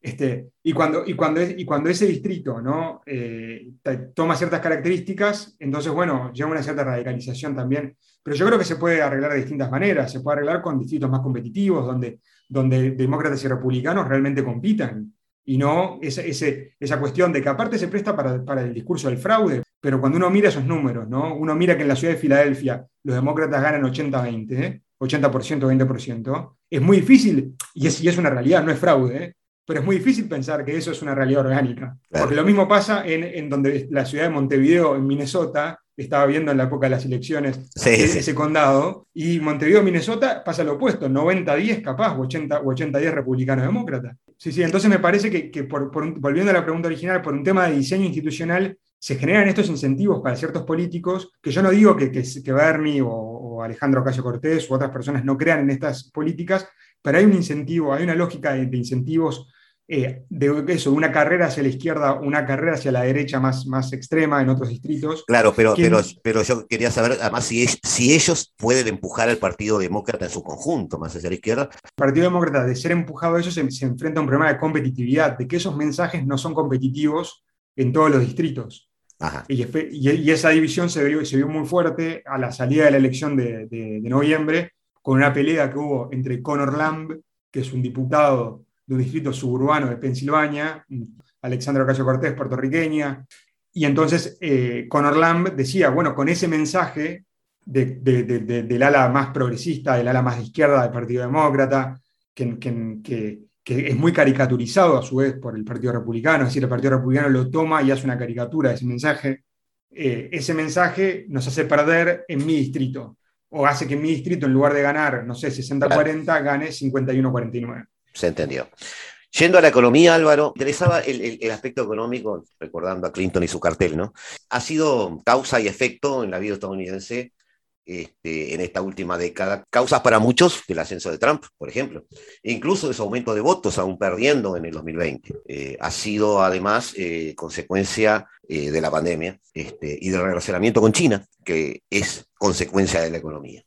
Este, y, cuando, y, cuando y cuando ese distrito ¿no? Eh, toma ciertas características, entonces, bueno, lleva una cierta radicalización también. Pero yo creo que se puede arreglar de distintas maneras. Se puede arreglar con distritos más competitivos, donde, donde demócratas y republicanos realmente compitan. Y no esa, esa cuestión de que aparte se presta para, para, el discurso del fraude. Pero cuando uno mira esos números, ¿no? uno mira que en la ciudad de Filadelfia los demócratas ganan 80-20, 80%, 20%, es muy difícil, y es, y es una realidad, no es fraude, ¿eh? Pero es muy difícil pensar que eso es una realidad orgánica. Porque lo mismo pasa en, en, donde la ciudad de Montevideo, en Minnesota, estaba viendo en la época de las elecciones ese condado, y Montevideo, Minnesota, pasa lo opuesto, 90-10 capaz, o 80-10 republicano-demócrata. Sí, sí, entonces me parece que, que por, volviendo a la pregunta original, por un tema de diseño institucional, se generan estos incentivos para ciertos políticos, que yo no digo que, que, que Bernie o, o Alejandro Ocasio Cortés u otras personas no crean en estas políticas, pero hay un incentivo, hay una lógica de, de incentivos eh, de eso, una carrera hacia la izquierda, una carrera hacia la derecha más, más extrema en otros distritos. Claro, pero, pero, pero yo quería saber además si, si ellos pueden empujar al Partido Demócrata en su conjunto, más hacia la izquierda. El Partido Demócrata, de ser empujado a eso, se, enfrenta a un problema de competitividad, de que esos mensajes no son competitivos en todos los distritos. Y, esa división se vio, se vio muy fuerte a la salida de la elección de, de, de noviembre, con una pelea que hubo entre Conor Lamb, que es un diputado de un distrito suburbano de Pensilvania, Alexandra Ocasio Cortés, puertorriqueña, y entonces eh, Conor Lamb decía, bueno, con ese mensaje del ala más progresista, del ala más de izquierda del Partido Demócrata, que, es muy caricaturizado a su vez por el Partido Republicano, es decir, el Partido Republicano lo toma y hace una caricatura de ese mensaje, eh, ese mensaje nos hace perder en mi distrito, o hace que mi distrito, en lugar de ganar, no sé, 60-40, gane 51-49. Se entendió. Yendo a la economía, Álvaro, interesaba el, aspecto económico, recordando a Clinton y su cartel, ¿no? Ha sido causa y efecto en la vida estadounidense este, en esta última década. Causas para muchos del ascenso de Trump, por ejemplo. E incluso ese aumento de votos, aún perdiendo en el 2020. Eh, ha sido además eh, consecuencia eh, de la pandemia este, y del relacionamiento con China, que es consecuencia de la economía.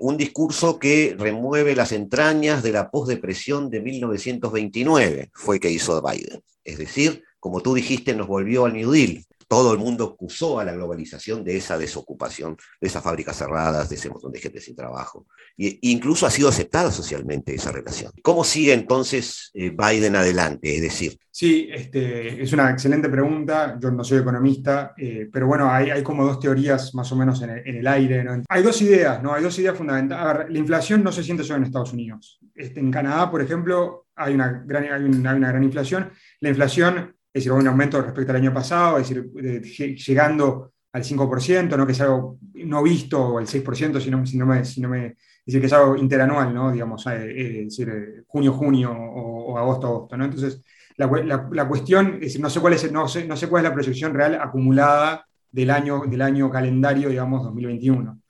Un discurso que remueve las entrañas de la posdepresión de 1929, fue que hizo Biden. Es decir, como tú dijiste, nos volvió al New Deal, todo el mundo acusó a la globalización de esa desocupación, de esas fábricas cerradas, de ese montón de gente sin trabajo. E incluso ha sido aceptada socialmente esa relación. ¿Cómo sigue entonces eh, Biden adelante? Es decir. Sí, este, es una excelente pregunta. Yo no soy economista, eh, pero bueno, hay, como dos teorías más o menos en el, aire. Hay dos ideas, ¿no? Hay dos ideas fundamentales. A ver, la inflación no se siente solo en Estados Unidos. Este, en Canadá, por ejemplo, hay una gran inflación. La inflación es decir, un aumento respecto al año pasado, es decir, llegando al 5%, ¿no? que es algo no visto, o al 6%, si no, me, si es decir, que es algo interanual, ¿no? digamos, eh, eh, es decir, junio, junio o, agosto, agosto. ¿no? Entonces, la, la, cuestión, es no sé, cuál es, no, sé, no sé cuál es la proyección real acumulada del año, del año calendario, digamos, 2021.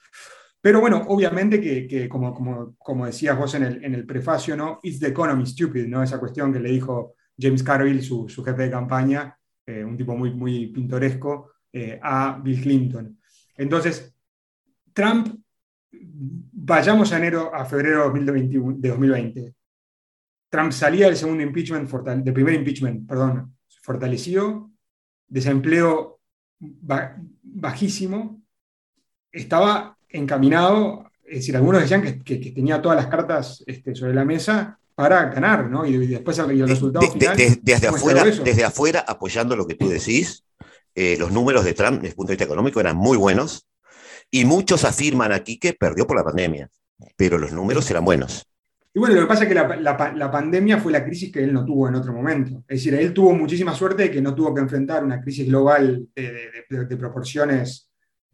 Pero bueno, obviamente que, que como, como, como, decías vos en el, en el prefacio, ¿no? It's the economy stupid, ¿no? Esa cuestión que le dijo James Carville, su, jefe de campaña, eh, un tipo muy, pintoresco, eh, a Bill Clinton. Entonces, Trump, vayamos a enero a febrero de 2020. Trump salía del segundo impeachment, del primer impeachment, perdón, fortalecido, desempleo bajísimo, estaba encaminado, es decir, algunos decían que, tenía todas las cartas este, sobre la mesa para ganar, ¿no? Y, después el, resultado final. desde, afuera, desde afuera, apoyando lo que tú decís, eh, los números de Trump desde el punto de vista económico eran muy buenos y muchos afirman aquí que perdió por la pandemia, pero los números eran buenos. Y bueno, lo que pasa es que la, la, pandemia fue la crisis que él no tuvo en otro momento. Es decir, él tuvo muchísima suerte de que no tuvo que enfrentar una crisis global de, de, de, proporciones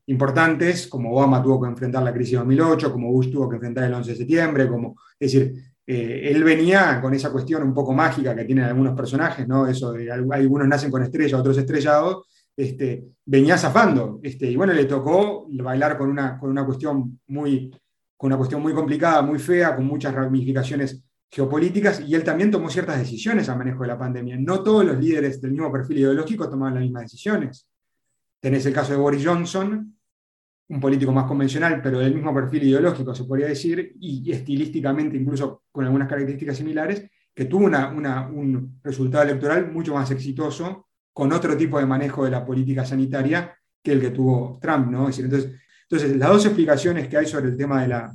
importantes, como Obama tuvo que enfrentar la crisis de 2008, como Bush tuvo que enfrentar el 11 de septiembre, como, es decir, eh, él venía con esa cuestión un poco mágica que tienen algunos personajes, ¿no? Eso de algunos nacen con estrella, otros estrellados, este, venía zafando. Este, y bueno, le tocó bailar con una, con una, cuestión muy, con una cuestión muy complicada, muy fea, con muchas ramificaciones geopolíticas, y él también tomó ciertas decisiones a manejo de la pandemia. No todos los líderes del mismo perfil ideológico tomaban las mismas decisiones. Tenés el caso de Boris Johnson, un político más convencional, pero del mismo perfil ideológico, se podría decir, y estilísticamente incluso con algunas características similares, que tuvo una, un resultado electoral mucho más exitoso con otro tipo de manejo de la política sanitaria que el que tuvo Trump. ¿no? entonces, entonces, las dos explicaciones que hay sobre el tema de la,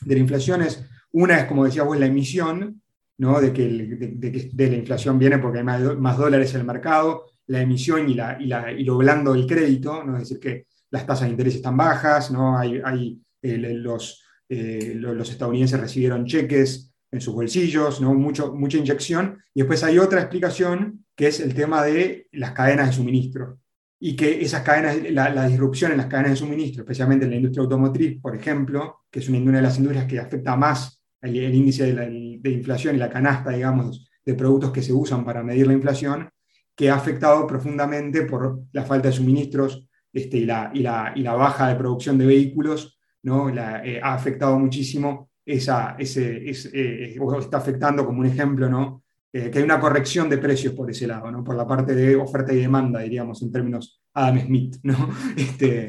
de la inflación es, una es, como decía vos, la emisión, ¿no? de, que de, de, la inflación viene porque hay más, más, dólares en el mercado, la emisión y, la, y, la, y lo blando del crédito, ¿no? es decir, que las tasas de interés están bajas, ¿no? hay, hay eh, los, eh, los estadounidenses recibieron cheques en sus bolsillos, ¿no? Mucho, mucha inyección. Y después hay otra explicación que es el tema de las cadenas de suministro. Y que esas cadenas, la, disrupción en las cadenas de suministro, especialmente en la industria automotriz, por ejemplo, que es una, de las industrias que afecta más el, índice de, de, inflación y la canasta, digamos, de productos que se usan para medir la inflación, que ha afectado profundamente por la falta de suministros este, y, la, y, la, y, la, baja de producción de vehículos, ¿no? Eh, ha afectado muchísimo esa, ese, eh, está afectando como un ejemplo, ¿no? Eh, que hay una corrección de precios por ese lado, ¿no? por la parte de oferta y demanda, diríamos, en términos Adam Smith, ¿no? Este,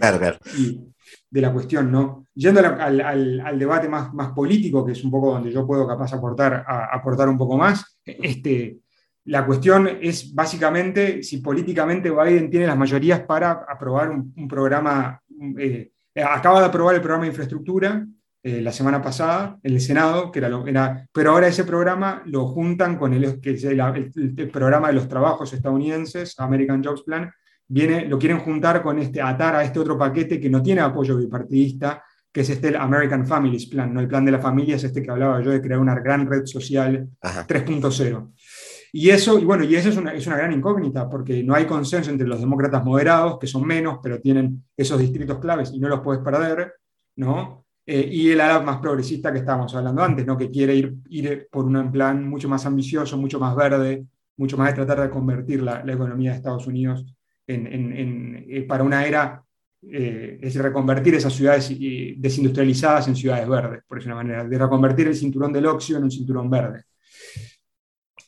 Y de la cuestión, ¿no? Yendo al, al, al, debate más, más político, que es un poco donde yo puedo capaz aportar, a, aportar un poco más, este, la cuestión es básicamente si políticamente Biden tiene las mayorías para aprobar un, programa, eh, acaba de aprobar el programa de infraestructura eh, la semana pasada en el Senado, que era, era, pero ahora ese programa lo juntan con el, que el, programa de los trabajos estadounidenses, American Jobs Plan, viene, lo quieren juntar con este, atar a este otro paquete que no tiene apoyo bipartidista, que es este el American Families Plan, ¿no? el plan de la familia es este que hablaba yo de crear una gran red social 3.0. Y eso, bueno, y eso es una, es una gran incógnita, porque no hay consenso entre los demócratas moderados, que son menos, pero tienen esos distritos claves y no los puedes perder, ¿no? Eh, y el ala más progresista que estábamos hablando antes, ¿no? que quiere ir, ir por un plan mucho más ambicioso, mucho más verde, mucho más de tratar de convertir la, economía de Estados Unidos en, en, eh, para una era eh, es reconvertir esas ciudades desindustrializadas en ciudades verdes, por decirlo una manera, de reconvertir el cinturón del óxido en un cinturón verde.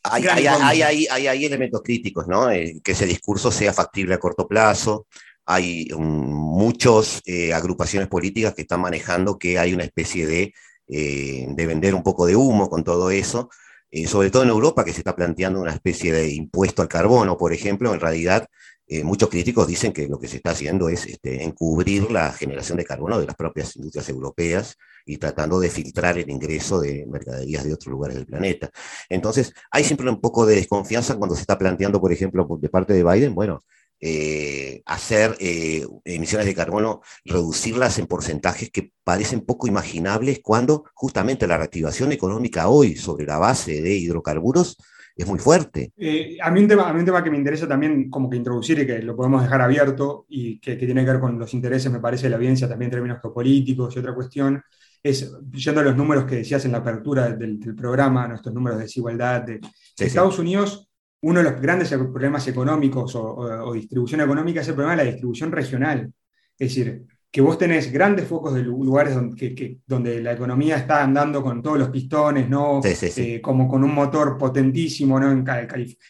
Hay, hay, elementos críticos, ¿no? Eh, que ese discurso sea factible a corto plazo. Hay muchas eh, agrupaciones políticas que están manejando que hay una especie de, de vender un poco de humo con todo eso. sobre todo en Europa, que se está planteando una especie de impuesto al carbono, por ejemplo, en realidad eh, muchos críticos dicen que lo que se está haciendo es este, encubrir la generación de carbono de las propias industrias europeas y tratando de filtrar el ingreso de mercaderías de otros lugares del planeta. Entonces, hay siempre un poco de desconfianza cuando se está planteando, por ejemplo, de parte de Biden, bueno, eh, hacer eh, emisiones de carbono, reducirlas en porcentajes que parecen poco imaginables cuando justamente la reactivación económica hoy sobre la base de hidrocarburos es muy fuerte. Eh, a, mí un tema, que me interesa también como que introducir y que lo podemos dejar abierto y que, tiene que ver con los intereses, me parece, de la audiencia también en términos geopolíticos y otra cuestión, es, yendo a los números que decías en la apertura del, programa, nuestros números de desigualdad, de, Estados Unidos, uno de los grandes problemas económicos o, o, distribución económica es el problema de la distribución regional. Es decir, que vos tenés grandes focos de lugares donde, donde la economía está andando con todos los pistones, ¿no? Eh, como con un motor potentísimo, ¿no? En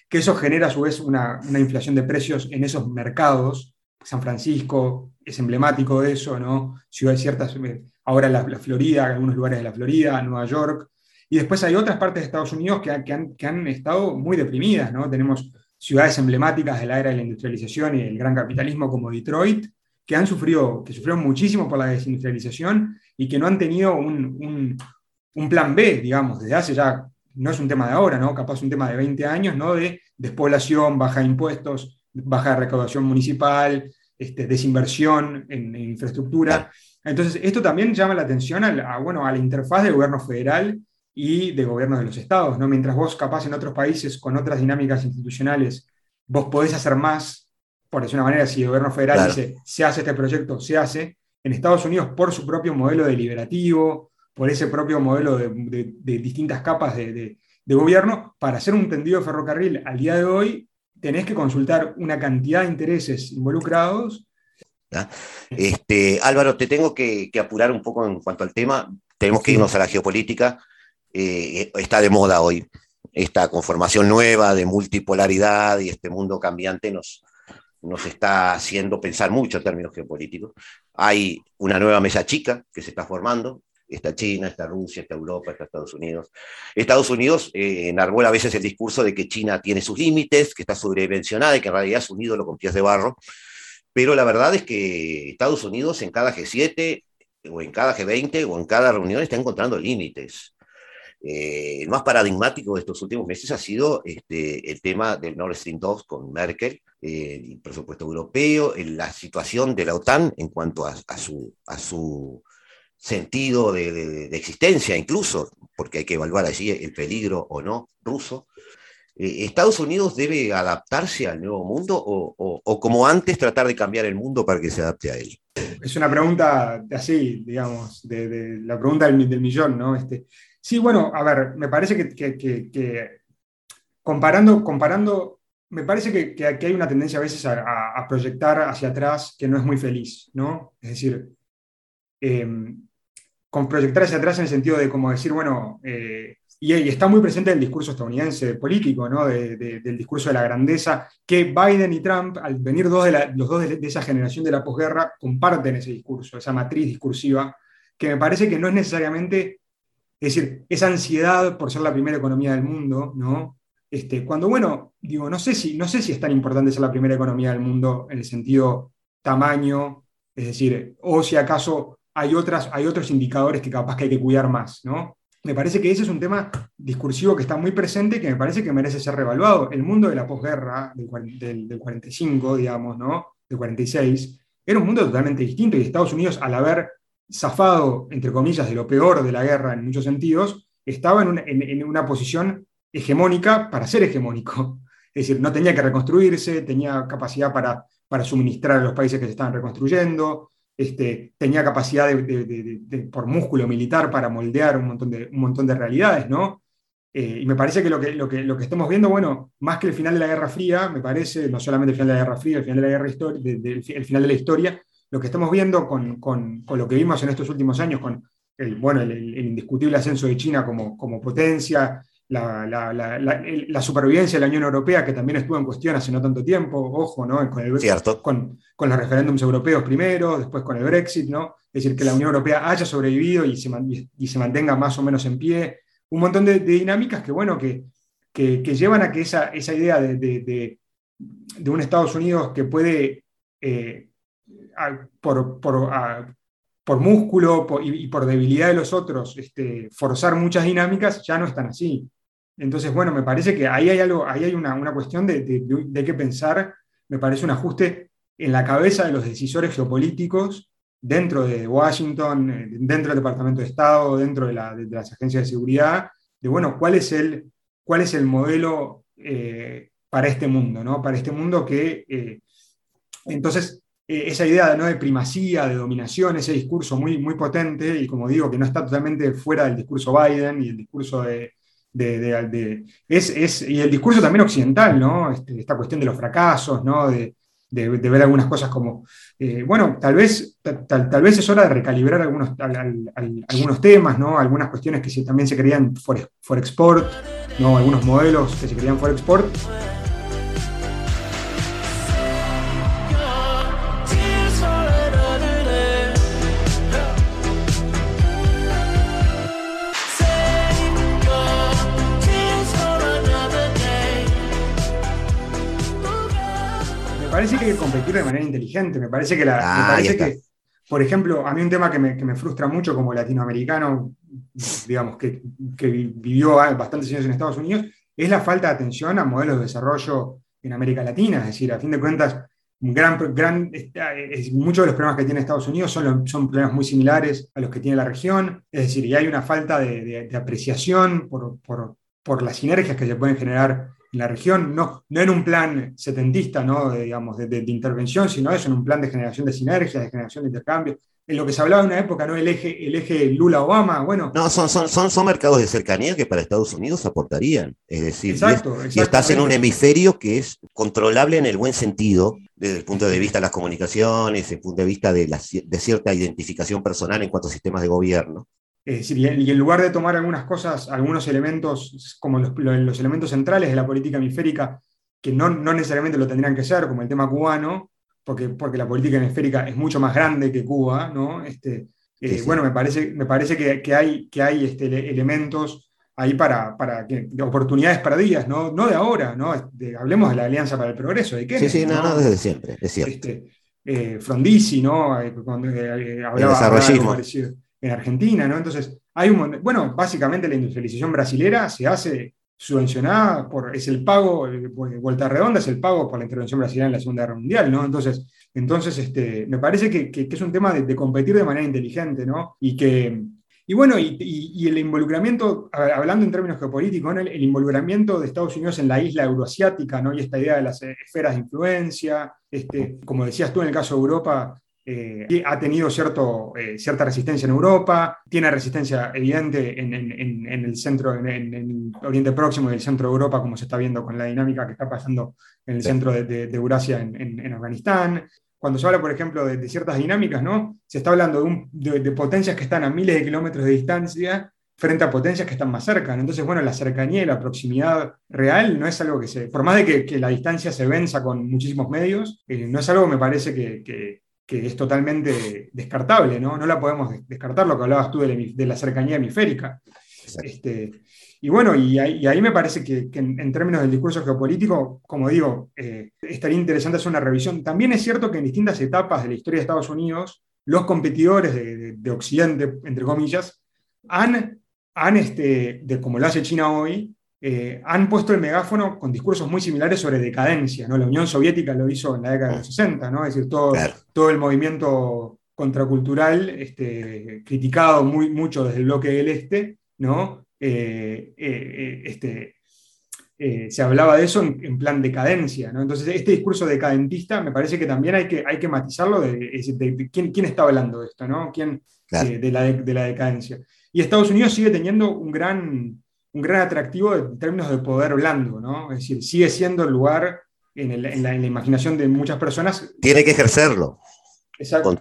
que eso genera a su vez una, inflación de precios en esos mercados. San Francisco es emblemático de eso, ¿no? Ciudades ciertas, eh, ahora la, Florida, algunos lugares de la Florida, Nueva York. Y después hay otras partes de Estados Unidos que, que, han, que han estado muy deprimidas, ¿no? Tenemos ciudades emblemáticas de la era de la industrialización y el gran capitalismo como Detroit, que han sufrido, que sufrieron muchísimo por la desindustrialización y que no han tenido un, plan B, digamos, desde hace ya, no es un tema de ahora, ¿no? Capaz un tema de 20 años, ¿no? De despoblación, baja de impuestos, baja de recaudación municipal, este, desinversión en, infraestructura. Entonces, esto también llama la atención a, bueno, a la interfaz del gobierno federal y de gobiernos de los estados, ¿no? Mientras vos capaz en otros países con otras dinámicas institucionales, vos podés hacer más por decir una manera, si el gobierno federal dice, se hace este proyecto, se hace, en Estados Unidos por su propio modelo deliberativo, por ese propio modelo de, distintas capas de, gobierno, para hacer un tendido de ferrocarril al día de hoy, tenés que consultar una cantidad de intereses involucrados. Este, Álvaro, te tengo que, apurar un poco en cuanto al tema. Tenemos que irnos a la geopolítica. Eh, está de moda hoy esta conformación nueva de multipolaridad y este mundo cambiante nos, nos está haciendo pensar mucho en términos geopolíticos. Hay una nueva mesa chica que se está formando. Está China, está Rusia, está Europa, está Estados Unidos. Estados Unidos eh, enarbola a veces el discurso de que China tiene sus límites, que está sobredimensionada y que en realidad es un ídolo con pies de barro. Pero la verdad es que Estados Unidos en cada G7 o en cada G20 o en cada reunión está encontrando límites. Eh, el más paradigmático de estos últimos meses ha sido este, el tema del Nord Stream 2 con Merkel, eh, el presupuesto europeo, la situación de la OTAN en cuanto a, su, a su sentido de, existencia, incluso, porque hay que evaluar allí el peligro o no ruso. Eh, ¿Estados Unidos debe adaptarse al nuevo mundo o, como antes tratar de cambiar el mundo para que se adapte a él? Es una pregunta así, digamos, de, la pregunta del, del millón, ¿no? Este, Sí, bueno, a ver, me parece que, comparando, comparando, me parece que, aquí hay una tendencia a veces a, proyectar hacia atrás que no es muy feliz, ¿no? Es decir, em, con proyectar hacia atrás en el sentido de como decir, bueno, eh, y, está muy presente el discurso estadounidense político, ¿no? del discurso de la grandeza, que Biden y Trump, al venir dos de los dos de, de, esa generación de la posguerra, comparten ese discurso, esa matriz discursiva, que me parece que no es necesariamente es decir, esa ansiedad por ser la primera economía del mundo, ¿no? Este, cuando, bueno, digo, no sé, si, no sé si es tan importante ser la primera economía del mundo en el sentido tamaño, es decir, o si acaso hay, otras, hay otros indicadores que capaz que hay que cuidar más, ¿no? Me parece que ese es un tema discursivo que está muy presente y que me parece que merece ser revaluado. El mundo de la posguerra, del, del, 45, digamos, ¿no? Del 46, era un mundo totalmente distinto y Estados Unidos, al haber zafado, entre comillas, de lo peor de la guerra en muchos sentidos, estaba en una, posición hegemónica para ser hegemónico. Es decir, no tenía que reconstruirse, tenía capacidad para, para suministrar a los países que se estaban reconstruyendo, este, tenía capacidad por músculo militar para moldear un montón de, un montón de realidades, ¿no? Eh, y me parece que lo, que lo, que lo que estamos viendo, bueno, más que el final de la Guerra Fría, me parece, no solamente el final de la Guerra Fría, el final de la, guerra el final de la historia, lo que estamos viendo con, lo que vimos en estos últimos años, con el, bueno, el, indiscutible ascenso de China como, como potencia, la, supervivencia de la Unión Europea, que también estuvo en cuestión hace no tanto tiempo, ojo, ¿no? Con, el, con, con, los referéndums europeos primero, después con el Brexit, ¿no? Es decir, que la Unión Europea haya sobrevivido y se, y se mantenga más o menos en pie. Un montón de, dinámicas que, bueno, que, que, llevan a que esa, esa idea de, de, de, un Estados Unidos que puede, eh, por, por, por, músculo y, por debilidad de los otros, este, forzar muchas dinámicas, ya no están así. Entonces, bueno, me parece que ahí hay algo, ahí hay una, una cuestión de, de, qué pensar, me parece un ajuste en la cabeza de los decisores geopolíticos dentro de Washington, eh, dentro del Departamento de Estado, dentro de, la, de las agencias de seguridad, de bueno, cuál es el, cuál es el modelo eh, para este mundo, ¿no? Para este mundo que, eh, entonces, esa idea ¿no? de primacía, de dominación, ese discurso muy, muy potente, y como digo, que no está totalmente fuera del discurso Biden y el discurso de, es, y el discurso también occidental, ¿no? Este, esta cuestión de los fracasos, ¿no? De, ver algunas cosas como, eh, bueno, tal vez, tal, vez es hora de recalibrar algunos, algunos temas, ¿no? Algunas cuestiones que también se creían for, for export, ¿no? Algunos modelos que se creían for export parece que hay que competir de manera inteligente. Me parece que, la, ah, parece que por ejemplo, a mí un tema que me, frustra mucho como latinoamericano, digamos, que, vivió bastantes años en Estados Unidos, es la falta de atención a modelos de desarrollo en América Latina. Es decir, a fin de cuentas, gran, gran, muchos de los problemas que tiene Estados Unidos son, son problemas muy similares a los que tiene la región. Es decir, y hay una falta de, apreciación por, por, por, las sinergias que se pueden generar en la región, no, no en un plan setentista, ¿no? de, digamos, de, intervención, sino eso en un plan de generación de sinergias, de generación de intercambio. En lo que se hablaba en una época, ¿no? El eje, el eje Lula-Obama, bueno. No, son, son, son, son mercados de cercanía que para Estados Unidos aportarían. Es decir, y, estás en un hemisferio que es controlable en el buen sentido, desde el punto de vista de las comunicaciones, desde el punto de vista de, la, de cierta identificación personal en cuanto a sistemas de gobierno. Es decir, y en lugar de tomar algunas cosas, algunos elementos, como los, los elementos centrales de la política hemisférica, que no, no, necesariamente lo tendrían que ser, como el tema cubano, porque, porque la política hemisférica es mucho más grande que Cuba, ¿no? Este, eh, Bueno, me parece, me parece que, que hay, que hay este, elementos ahí para, para que, oportunidades perdidas, ¿no? no de ahora, ¿no? hablemos de la Alianza para el Progreso, ¿de qué? Sí, sí, no, no, desde siempre, es cierto. Este, eh, Frondizi, ¿no? Eh, hablaba, el desarrollismo en Argentina, ¿no? Entonces, hay un bueno, básicamente la industrialización brasilera se hace subvencionada por, es el pago, de vuelta redonda, es el pago por la intervención brasileña en la Segunda Guerra Mundial, ¿no? Entonces, entonces este, me parece que, es un tema de, competir de manera inteligente, ¿no? Y que, y bueno, y, el involucramiento, hablando en términos geopolíticos, el, el, involucramiento de Estados Unidos en la isla euroasiática, ¿no? Y esta idea de las esferas de influencia, este, como decías tú en el caso de Europa, eh, ha tenido cierto, eh, cierta resistencia en Europa, tiene resistencia evidente en, el centro, en, el Oriente Próximo y el centro de Europa, como se está viendo con la dinámica que está pasando en el centro de, Eurasia en, Afganistán. Cuando se habla, por ejemplo, de, ciertas dinámicas, ¿no? se está hablando de, potencias que están a miles de kilómetros de distancia frente a potencias que están más cerca. Entonces, bueno, la cercanía y la proximidad real no es algo que se, por más de que, la distancia se venza con muchísimos medios, eh, no es algo que me parece que, que es totalmente descartable, ¿no? No la podemos descartar, lo que hablabas tú de la, cercanía hemisférica. Este, y bueno, y ahí, me parece que, en, términos del discurso geopolítico, como digo, eh, estaría interesante hacer una revisión. También es cierto que en distintas etapas de la historia de Estados Unidos, los competidores de, Occidente, entre comillas, han, han este, de, como lo hace China hoy, eh, han puesto el megáfono con discursos muy similares sobre decadencia. ¿no? La Unión Soviética lo hizo en la década de los 60, ¿no? es decir, todo, todo el movimiento contracultural este, criticado muy, mucho desde el bloque del Este, ¿no? Eh, eh, este, se hablaba de eso en, plan decadencia. ¿no? Entonces, este discurso decadentista me parece que también hay que, hay que matizarlo de, quién, quién, está hablando de esto, ¿no? ¿Quién, de, la, de la decadencia. Y Estados Unidos sigue teniendo un gran un gran atractivo en términos de poder blando, ¿no? Es decir, sigue siendo el lugar en, la, imaginación de muchas personas. Tiene que ejercerlo.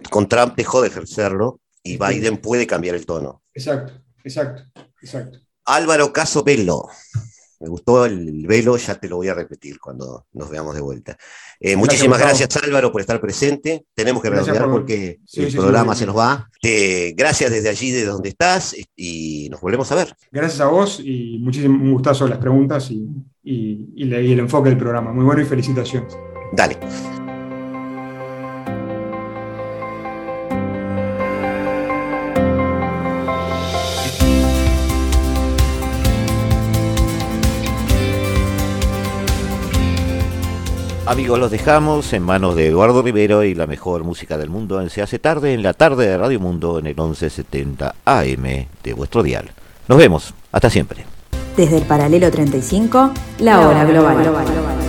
Con, Trump dejó de ejercerlo y Biden puede cambiar el tono. Exacto, exacto, exacto. Álvaro Caso Pelo. Me gustó el velo, ya te lo voy a repetir cuando nos veamos de vuelta. Eh, muchísimas gracias Álvaro por estar presente. Tenemos que redondear porque el programa se nos va. gracias desde allí, de donde estás, y nos volvemos a ver. Gracias a vos y muchísimo gustazo las preguntas y, y el enfoque del programa. Muy bueno y felicitaciones. Dale. Amigos, los dejamos en manos de Eduardo Rivero y la mejor música del mundo en Se hace tarde en la tarde de Radio Mundo en el 1170 AM de vuestro dial. Nos vemos, hasta siempre. Desde el paralelo 35, la hora global.